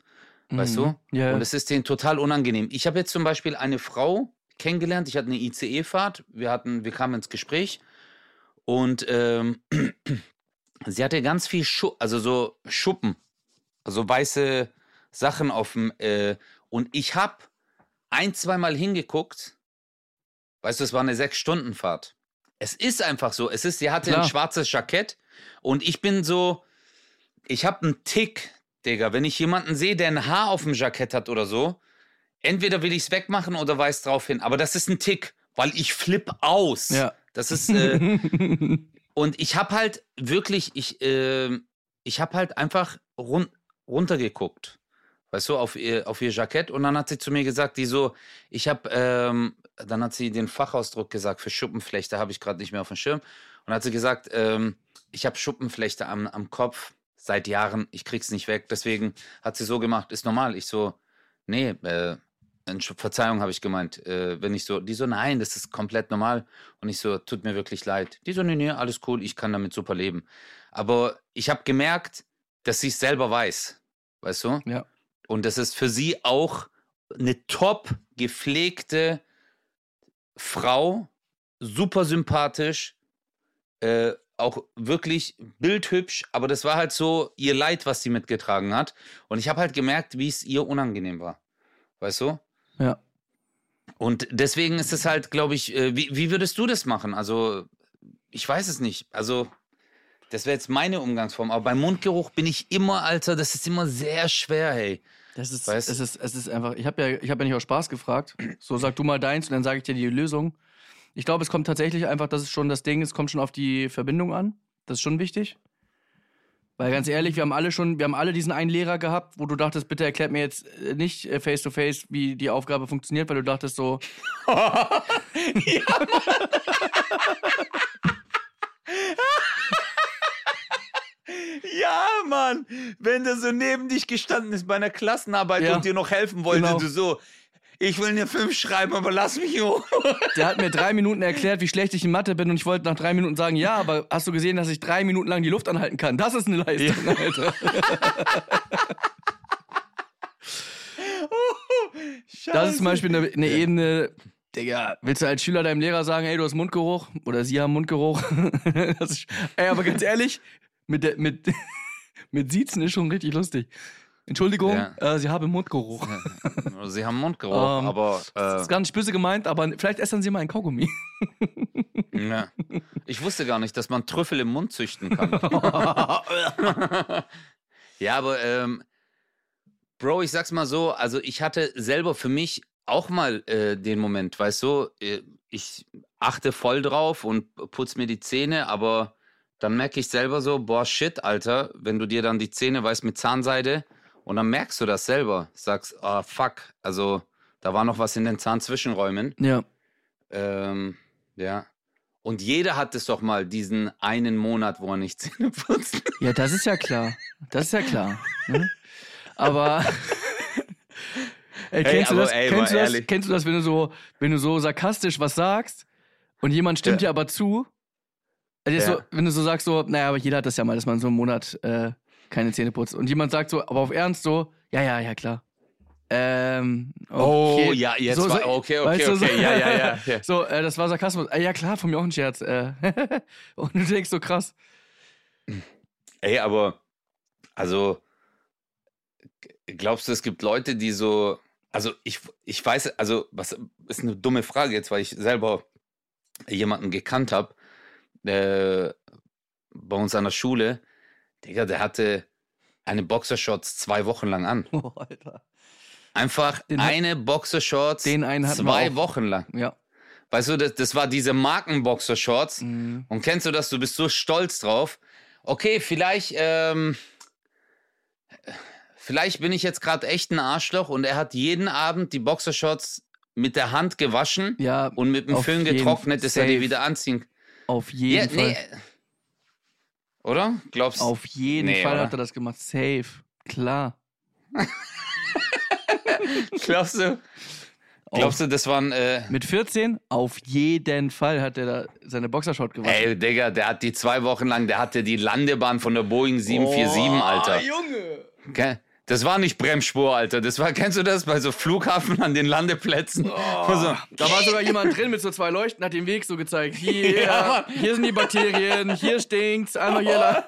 Weißt du? Mhm. Ja. Und es ist denen total unangenehm. Ich habe jetzt zum Beispiel eine Frau kennengelernt. Ich hatte eine ICE-Fahrt. Wir hatten, wir kamen ins Gespräch und ähm, [CLEARS THROAT] sie hatte ganz viel Schu also so Schuppen, also weiße Sachen auf dem. Äh, und ich habe ein, zweimal hingeguckt. Weißt du, es war eine Sechs-Stunden-Fahrt. Es ist einfach so. Es ist, sie hatte Klar. ein schwarzes Jackett und ich bin so, ich habe einen Tick, Digga. Wenn ich jemanden sehe, der ein Haar auf dem Jackett hat oder so, entweder will ich es wegmachen oder weiß drauf hin. Aber das ist ein Tick, weil ich flipp aus. Ja. Das ist, äh, [LAUGHS] und ich habe halt wirklich, ich, äh, ich habe halt einfach run runtergeguckt. Weißt du, auf ihr, auf ihr Jackett. Und dann hat sie zu mir gesagt, die so, ich habe, ähm, dann hat sie den Fachausdruck gesagt für Schuppenflechte, habe ich gerade nicht mehr auf dem Schirm. Und dann hat sie gesagt, ähm, ich habe Schuppenflechte am, am Kopf seit Jahren, ich krieg's nicht weg. Deswegen hat sie so gemacht, ist normal. Ich so, nee, äh, Verzeihung habe ich gemeint. Äh, wenn ich so, die so, nein, das ist komplett normal. Und ich so, tut mir wirklich leid. Die so, nee, nee, alles cool, ich kann damit super leben. Aber ich habe gemerkt, dass sie es selber weiß. Weißt du? Ja. Und das ist für sie auch eine top gepflegte Frau, super sympathisch, äh, auch wirklich bildhübsch, aber das war halt so ihr Leid, was sie mitgetragen hat. Und ich habe halt gemerkt, wie es ihr unangenehm war. Weißt du? Ja. Und deswegen ist es halt, glaube ich, äh, wie, wie würdest du das machen? Also, ich weiß es nicht. Also, das wäre jetzt meine Umgangsform. Aber beim Mundgeruch bin ich immer, Alter, das ist immer sehr schwer, hey. Das ist, Weißt- es ist, es ist einfach, ich habe ja, ich habe ja nicht aus Spaß gefragt. So, sag du mal deins und dann sage ich dir die Lösung. Ich glaube, es kommt tatsächlich einfach, das ist schon das Ding, es kommt schon auf die Verbindung an. Das ist schon wichtig. Weil ganz ehrlich, wir haben alle schon, wir haben alle diesen einen Lehrer gehabt, wo du dachtest, bitte erklärt mir jetzt äh, nicht face to face, wie die Aufgabe funktioniert, weil du dachtest so, [LAUGHS] [LAUGHS] Ja, Mann. Wenn der so neben dich gestanden ist bei einer Klassenarbeit Ja. und dir noch helfen wollte, Genau. du so, ich will eine 5 schreiben, aber lass mich hoch. [LAUGHS] der hat mir drei Minuten erklärt, wie schlecht ich in Mathe bin und ich wollte nach drei Minuten sagen, ja, aber hast du gesehen, dass ich drei Minuten lang die Luft anhalten kann? Das ist eine Leistung, Alter. [LAUGHS] Das ist zum Beispiel eine, eine Ebene, Digga, willst du als Schüler deinem Lehrer sagen, ey, du hast Mundgeruch oder sie haben Mundgeruch? [LAUGHS] ist, ey, aber ganz ehrlich, mit, der, mit, [LAUGHS] mit Siezen ist schon richtig lustig. Entschuldigung, Ja. äh, sie haben Mundgeruch. Sie haben Mundgeruch, [LAUGHS] Ähm, aber Das äh, ist gar nicht böse gemeint, aber vielleicht essen sie mal ein Kaugummi. [LAUGHS] ja. ich wusste gar nicht, dass man Trüffel im Mund züchten kann. ja, aber ähm, Bro, ich sag's mal so, also ich hatte selber für mich auch mal äh, den Moment, weißt du, äh, ich achte voll drauf und putz mir die Zähne, aber dann merke ich selber so, boah, shit, Alter, wenn du dir dann die Zähne weißt mit Zahnseide und dann merkst du das selber, sagst, ah, fuck, also da war noch was in den Zahnzwischenräumen. ja. Ähm, ja. Und jeder hat es doch mal, diesen einen Monat, wo er nicht Zähne putzt. Ja, das ist ja klar. Das ist ja klar. Ne? Aber [LAUGHS] Ey, kennst, du aber das, ey, kennst, du das, kennst du das, wenn du so, wenn du so sarkastisch was sagst und jemand stimmt Ja. dir aber zu? Also Ja. so, wenn du so sagst, so, naja, aber jeder hat das ja mal, dass man so einen Monat äh, keine Zähne putzt. Und jemand sagt so, aber auf Ernst so, ja, ja, ja, klar. Ähm, okay. Oh, ja, jetzt So- war, so- okay, okay, weißt du, so- okay, ja, ja, ja. [LAUGHS] ja. So, äh, das war Sarkasmus. Äh, ja, klar, von mir auch ein Scherz. Äh. [LAUGHS] und du denkst so krass. Ey, aber, also, glaubst du, es gibt Leute, die so, also ich, ich weiß, also, was ist eine dumme Frage jetzt, weil ich selber jemanden gekannt habe, äh, bei uns an der Schule, Digga, der hatte eine Boxershorts zwei Wochen lang an. [LAUGHS] Oh, Alter. Einfach Den hat- eine Boxershorts den einen zwei. Wochen lang. Ja. Weißt du, das, das war diese Markenboxershorts. Mhm. Und kennst du das? Du bist so stolz drauf. Okay, vielleicht, ähm, vielleicht bin ich jetzt gerade echt ein Arschloch und er hat jeden Abend die Boxershorts mit der Hand gewaschen Ja, und mit dem Föhn getrocknet, dass er die wieder anziehen auf Ja, jeden Fall. nee. Oder? Glaubst du? Auf jeden Nee, Fall oder? hat er das gemacht. Safe. Klar. [LAUGHS] Glaubst du? Glaubst du, das waren. Äh, Mit 14? Auf jeden Fall hat er da seine Boxershot gewaschen. ey, Digga, der hat die zwei Wochen lang, der hatte die Landebahn von der Boeing 747, Oh, Alter. Junge! Gell? Das war nicht Bremsspur, Alter. Das war, kennst du das bei so Flughafen an den Landeplätzen? Wo so, Da war sogar jemand drin mit so zwei Leuchten, hat den Weg so gezeigt. Hier, [LAUGHS] Ja, hier sind die Bakterien, hier stinkt's, einmal hier lang.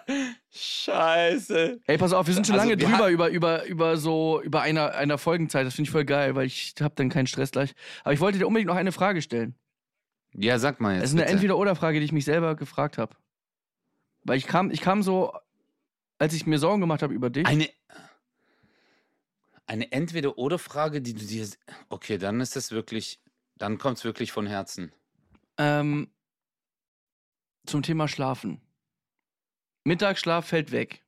Scheiße. Ey, pass auf, wir sind schon Also, lange drüber über, über, über so, über einer, einer Folgenzeit. Das finde ich voll geil, weil ich habe dann keinen Stress gleich. Aber ich wollte dir unbedingt noch eine Frage stellen. Ja, sag mal jetzt. Es ist eine. Entweder-Oder-Frage, die ich mich selber gefragt habe. Weil ich kam, ich kam so, als ich mir Sorgen gemacht habe über dich. Eine, eine Entweder-Oder-Frage, die du dir. Okay, dann ist das wirklich. Dann kommt es wirklich von Herzen. Ähm, zum Thema Schlafen. Mittagsschlaf fällt weg.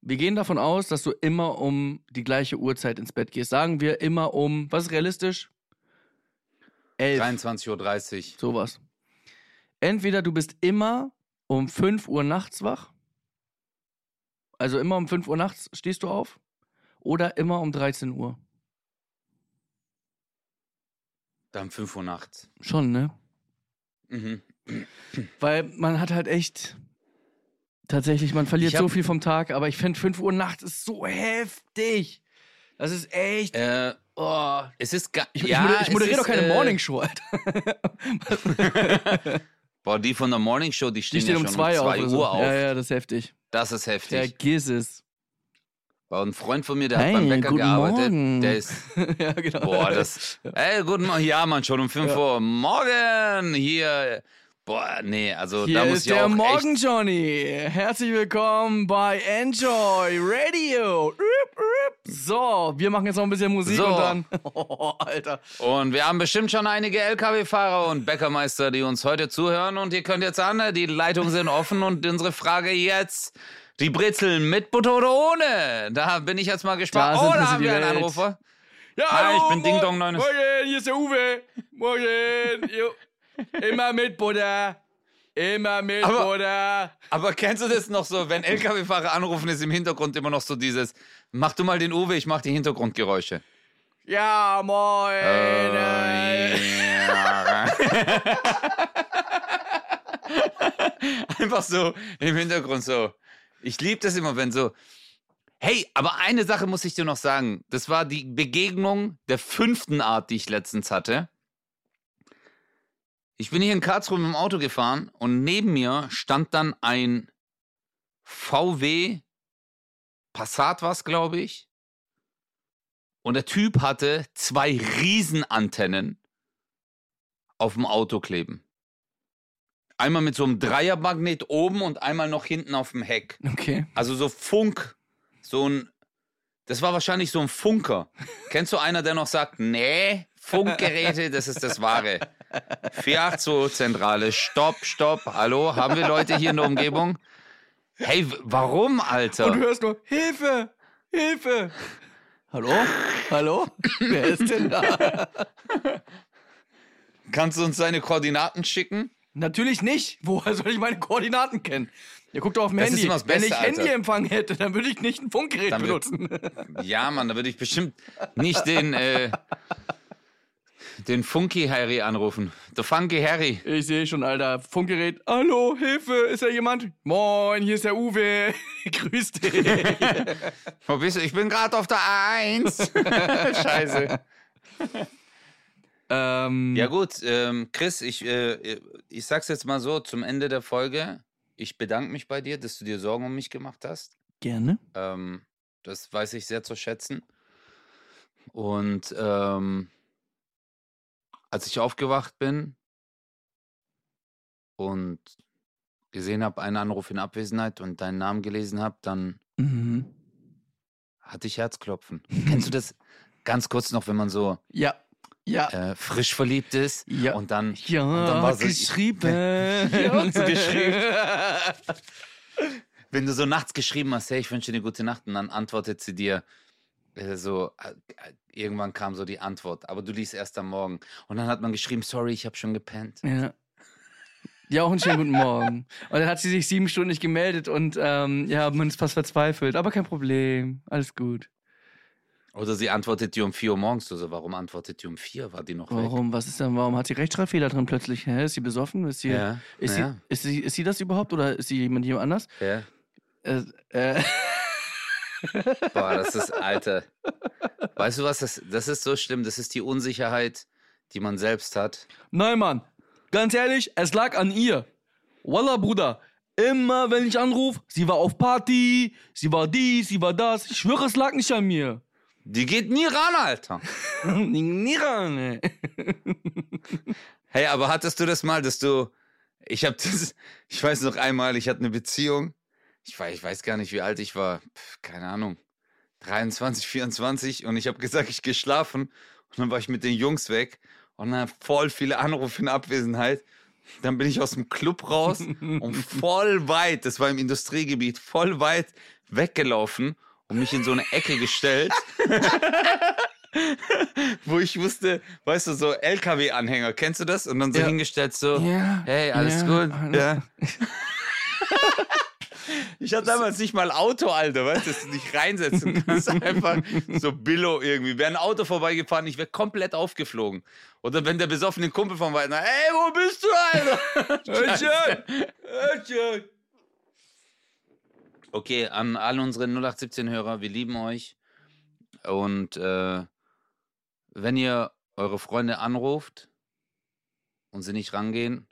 Wir gehen davon aus, dass du immer um die gleiche Uhrzeit ins Bett gehst. Sagen wir immer um, was ist realistisch? Elf. 23.30 Uhr. Sowas. Entweder du bist immer um 5 Uhr nachts wach. Also immer um 5 Uhr nachts stehst du auf. Oder immer um 13 Uhr. Dann 5 Uhr nachts. Schon, ne? Mhm. Weil man hat halt echt. Tatsächlich, man verliert Ich hab- so viel vom Tag, aber ich finde 5 Uhr nachts ist so heftig. Das ist echt. Äh, oh. es ist ga Ich, ja, ich, ich moderiere ist, doch keine äh, Morningshow, Alter. [LAUGHS] [LAUGHS] Boah, die von der Morning Show, die stehen, Die stehen ja um schon 2 um. 2 oder so. Uhr auf. Ja, ja, das ist heftig. Das ist heftig. Vergiss es. War ein Freund von mir, der Hey, hat beim Bäcker gearbeitet. Morgen. Der ist. [LAUGHS] ja, genau. Boah, das. Ey, guten Morgen. Ja, Mann, schon um 5 Uhr. Morgen! Hier. Boah, nee, also Hier da muss ist ich der auch Morgen echt. Johnny. Herzlich willkommen bei Enjoy Radio. So, wir machen jetzt noch ein bisschen Musik So. und dann. [LAUGHS] Oh, Alter. Und wir haben bestimmt schon einige LKW-Fahrer und Bäckermeister, die uns heute zuhören. Und ihr könnt jetzt an, die Leitungen sind offen. Und unsere Frage jetzt: Die Brezeln mit Butter oder ohne? Da bin ich jetzt mal gespannt. Da oh, da haben wir einen Welt. Anrufer. Ja, Hi, ich hallo, bin Ding Dong Neunes. Morgen, hier ist der Uwe. Morgen. [LAUGHS] Immer mit Butter. Immer mit Aber- Butter. Aber kennst du das noch so, wenn LKW-Fahrer anrufen, ist im Hintergrund immer noch so dieses: Mach du mal den Uwe, ich mach die Hintergrundgeräusche. Ja, moin. Äh, ja. [LAUGHS] Einfach so im Hintergrund so. Ich liebe das immer, wenn so. Hey, aber eine Sache muss ich dir noch sagen. Das war die Begegnung der fünften Art, die ich letztens hatte. Ich bin hier in Karlsruhe mit dem Auto gefahren und neben mir stand dann ein VW Passat, was glaube ich. Und der Typ hatte zwei Riesenantennen auf dem Auto kleben. Einmal mit so einem Dreiermagnet oben und einmal noch hinten auf dem Heck. Okay. Also so Funk, so ein, das war wahrscheinlich so ein Funker. Kennst du einer, der noch sagt, nee, Funkgeräte, das ist das Wahre. 482 Zentrale, stopp, stopp, hallo, haben wir Leute hier in der Umgebung? Hey, warum, Alter? Und du hörst nur, Hilfe, Hilfe. Hallo? Hallo? Wer ist denn da? Kannst du uns seine Koordinaten schicken? Natürlich nicht. Woher soll ich meine Koordinaten kennen? Ihr guckt doch auf dem Das ist Handy. das Wenn Beste, ich Alter. Handyempfang hätte, dann würde ich nicht ein Funkgerät Dann wird- benutzen. [LAUGHS] Ja, Mann, da würde ich bestimmt nicht den, äh, den Funky Harry anrufen. Der Funky Harry. Ich sehe schon, Alter. Funkgerät. Hallo, Hilfe, ist da jemand? Moin, hier ist der Uwe. [LAUGHS] Grüß dich. [LAUGHS] Wo bist du? Ich bin gerade auf der A1. Scheiße. ähm, Ja gut, ähm, Chris, ich, äh, ich sag's jetzt mal so zum Ende der Folge. Ich bedanke mich bei dir, dass du dir Sorgen um mich gemacht hast. Gerne. Ähm, das weiß ich sehr zu schätzen. Und ähm, als ich aufgewacht bin und gesehen habe, einen Anruf in Abwesenheit und deinen Namen gelesen habe, dann Mhm. hatte ich Herzklopfen. [LAUGHS] Kennst du das ganz kurz noch, wenn man so Ja. Ja. äh, frisch verliebt ist Ja. und dann Ja, und dann war so- geschrieben. [LAUGHS] Ja, geschrieben. [LAUGHS] [LAUGHS] wenn du so nachts geschrieben hast, hey, ich wünsche dir eine gute Nacht, und dann antwortet sie dir äh, so, äh, äh, irgendwann kam so die Antwort, aber du liest erst am Morgen. Und dann hat man geschrieben, sorry, ich habe schon gepennt. ja. Ja, auch einen schönen guten Morgen. Und dann hat sie sich sieben Stunden nicht gemeldet und ähm, ja, man ist fast verzweifelt. Aber kein Problem. Alles gut. Oder sie antwortet dir um 4 Uhr morgens. Du so, warum antwortet die um 4? War die noch weg? Warum? Was ist denn? Warum hat sie Rechtschreibfehler drin plötzlich? Hä? Ist sie besoffen? Ist sie, Ja, ist, ja. sie, ist, sie, ist sie das überhaupt oder ist sie jemand jemand anders? Ja. Äh, äh, [LAUGHS] Boah, das ist, Alter. Weißt du was, das, das ist so schlimm. Das ist die Unsicherheit, die man selbst hat. Nein, Mann. Ganz ehrlich, es lag an ihr. Wallah, Bruder. Immer wenn ich anrufe, sie war auf Party, sie war dies, sie war das. Ich schwöre, es lag nicht an mir. Die geht nie ran, Alter. [LAUGHS] Nie ran, ey. Hey, aber hattest du das mal, dass du. Ich hab das. Ich weiß noch einmal, ich hatte eine Beziehung. Ich weiß, ich weiß gar nicht, wie alt ich war. Pff, keine Ahnung. 23, 24. Und ich habe gesagt, ich gehe schlafen. Und dann war ich mit den Jungs weg. Und dann voll viele Anrufe in Abwesenheit. Dann bin ich aus dem Club raus [LAUGHS] und voll weit, das war im Industriegebiet, voll weit weggelaufen und mich in so eine Ecke gestellt. [LAUGHS] wo ich wusste, weißt du, so LKW-Anhänger, kennst du das? Und dann so Ja. hingestellt, so, Ja, hey, alles ja, gut? alles-. [LAUGHS] Ich hatte damals nicht mal Auto, Alter, weißt du, dass du dich reinsetzen kannst. [LAUGHS] Einfach so Billo irgendwie. Wäre ein Auto vorbeigefahren, ich wäre komplett aufgeflogen. Oder wenn der besoffene Kumpel von weitem, ey, wo bist du, Alter? Schön. Okay, an all unsere 0817-Hörer, wir lieben euch. Und äh, wenn ihr eure Freunde anruft und sie nicht rangehen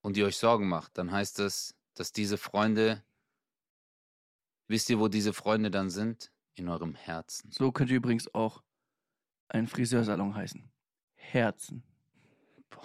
und ihr euch Sorgen macht, dann heißt das, dass diese Freunde, wisst ihr, wo diese Freunde dann sind? In eurem Herzen. So könnte übrigens auch ein Friseursalon heißen. Herzen. Boah.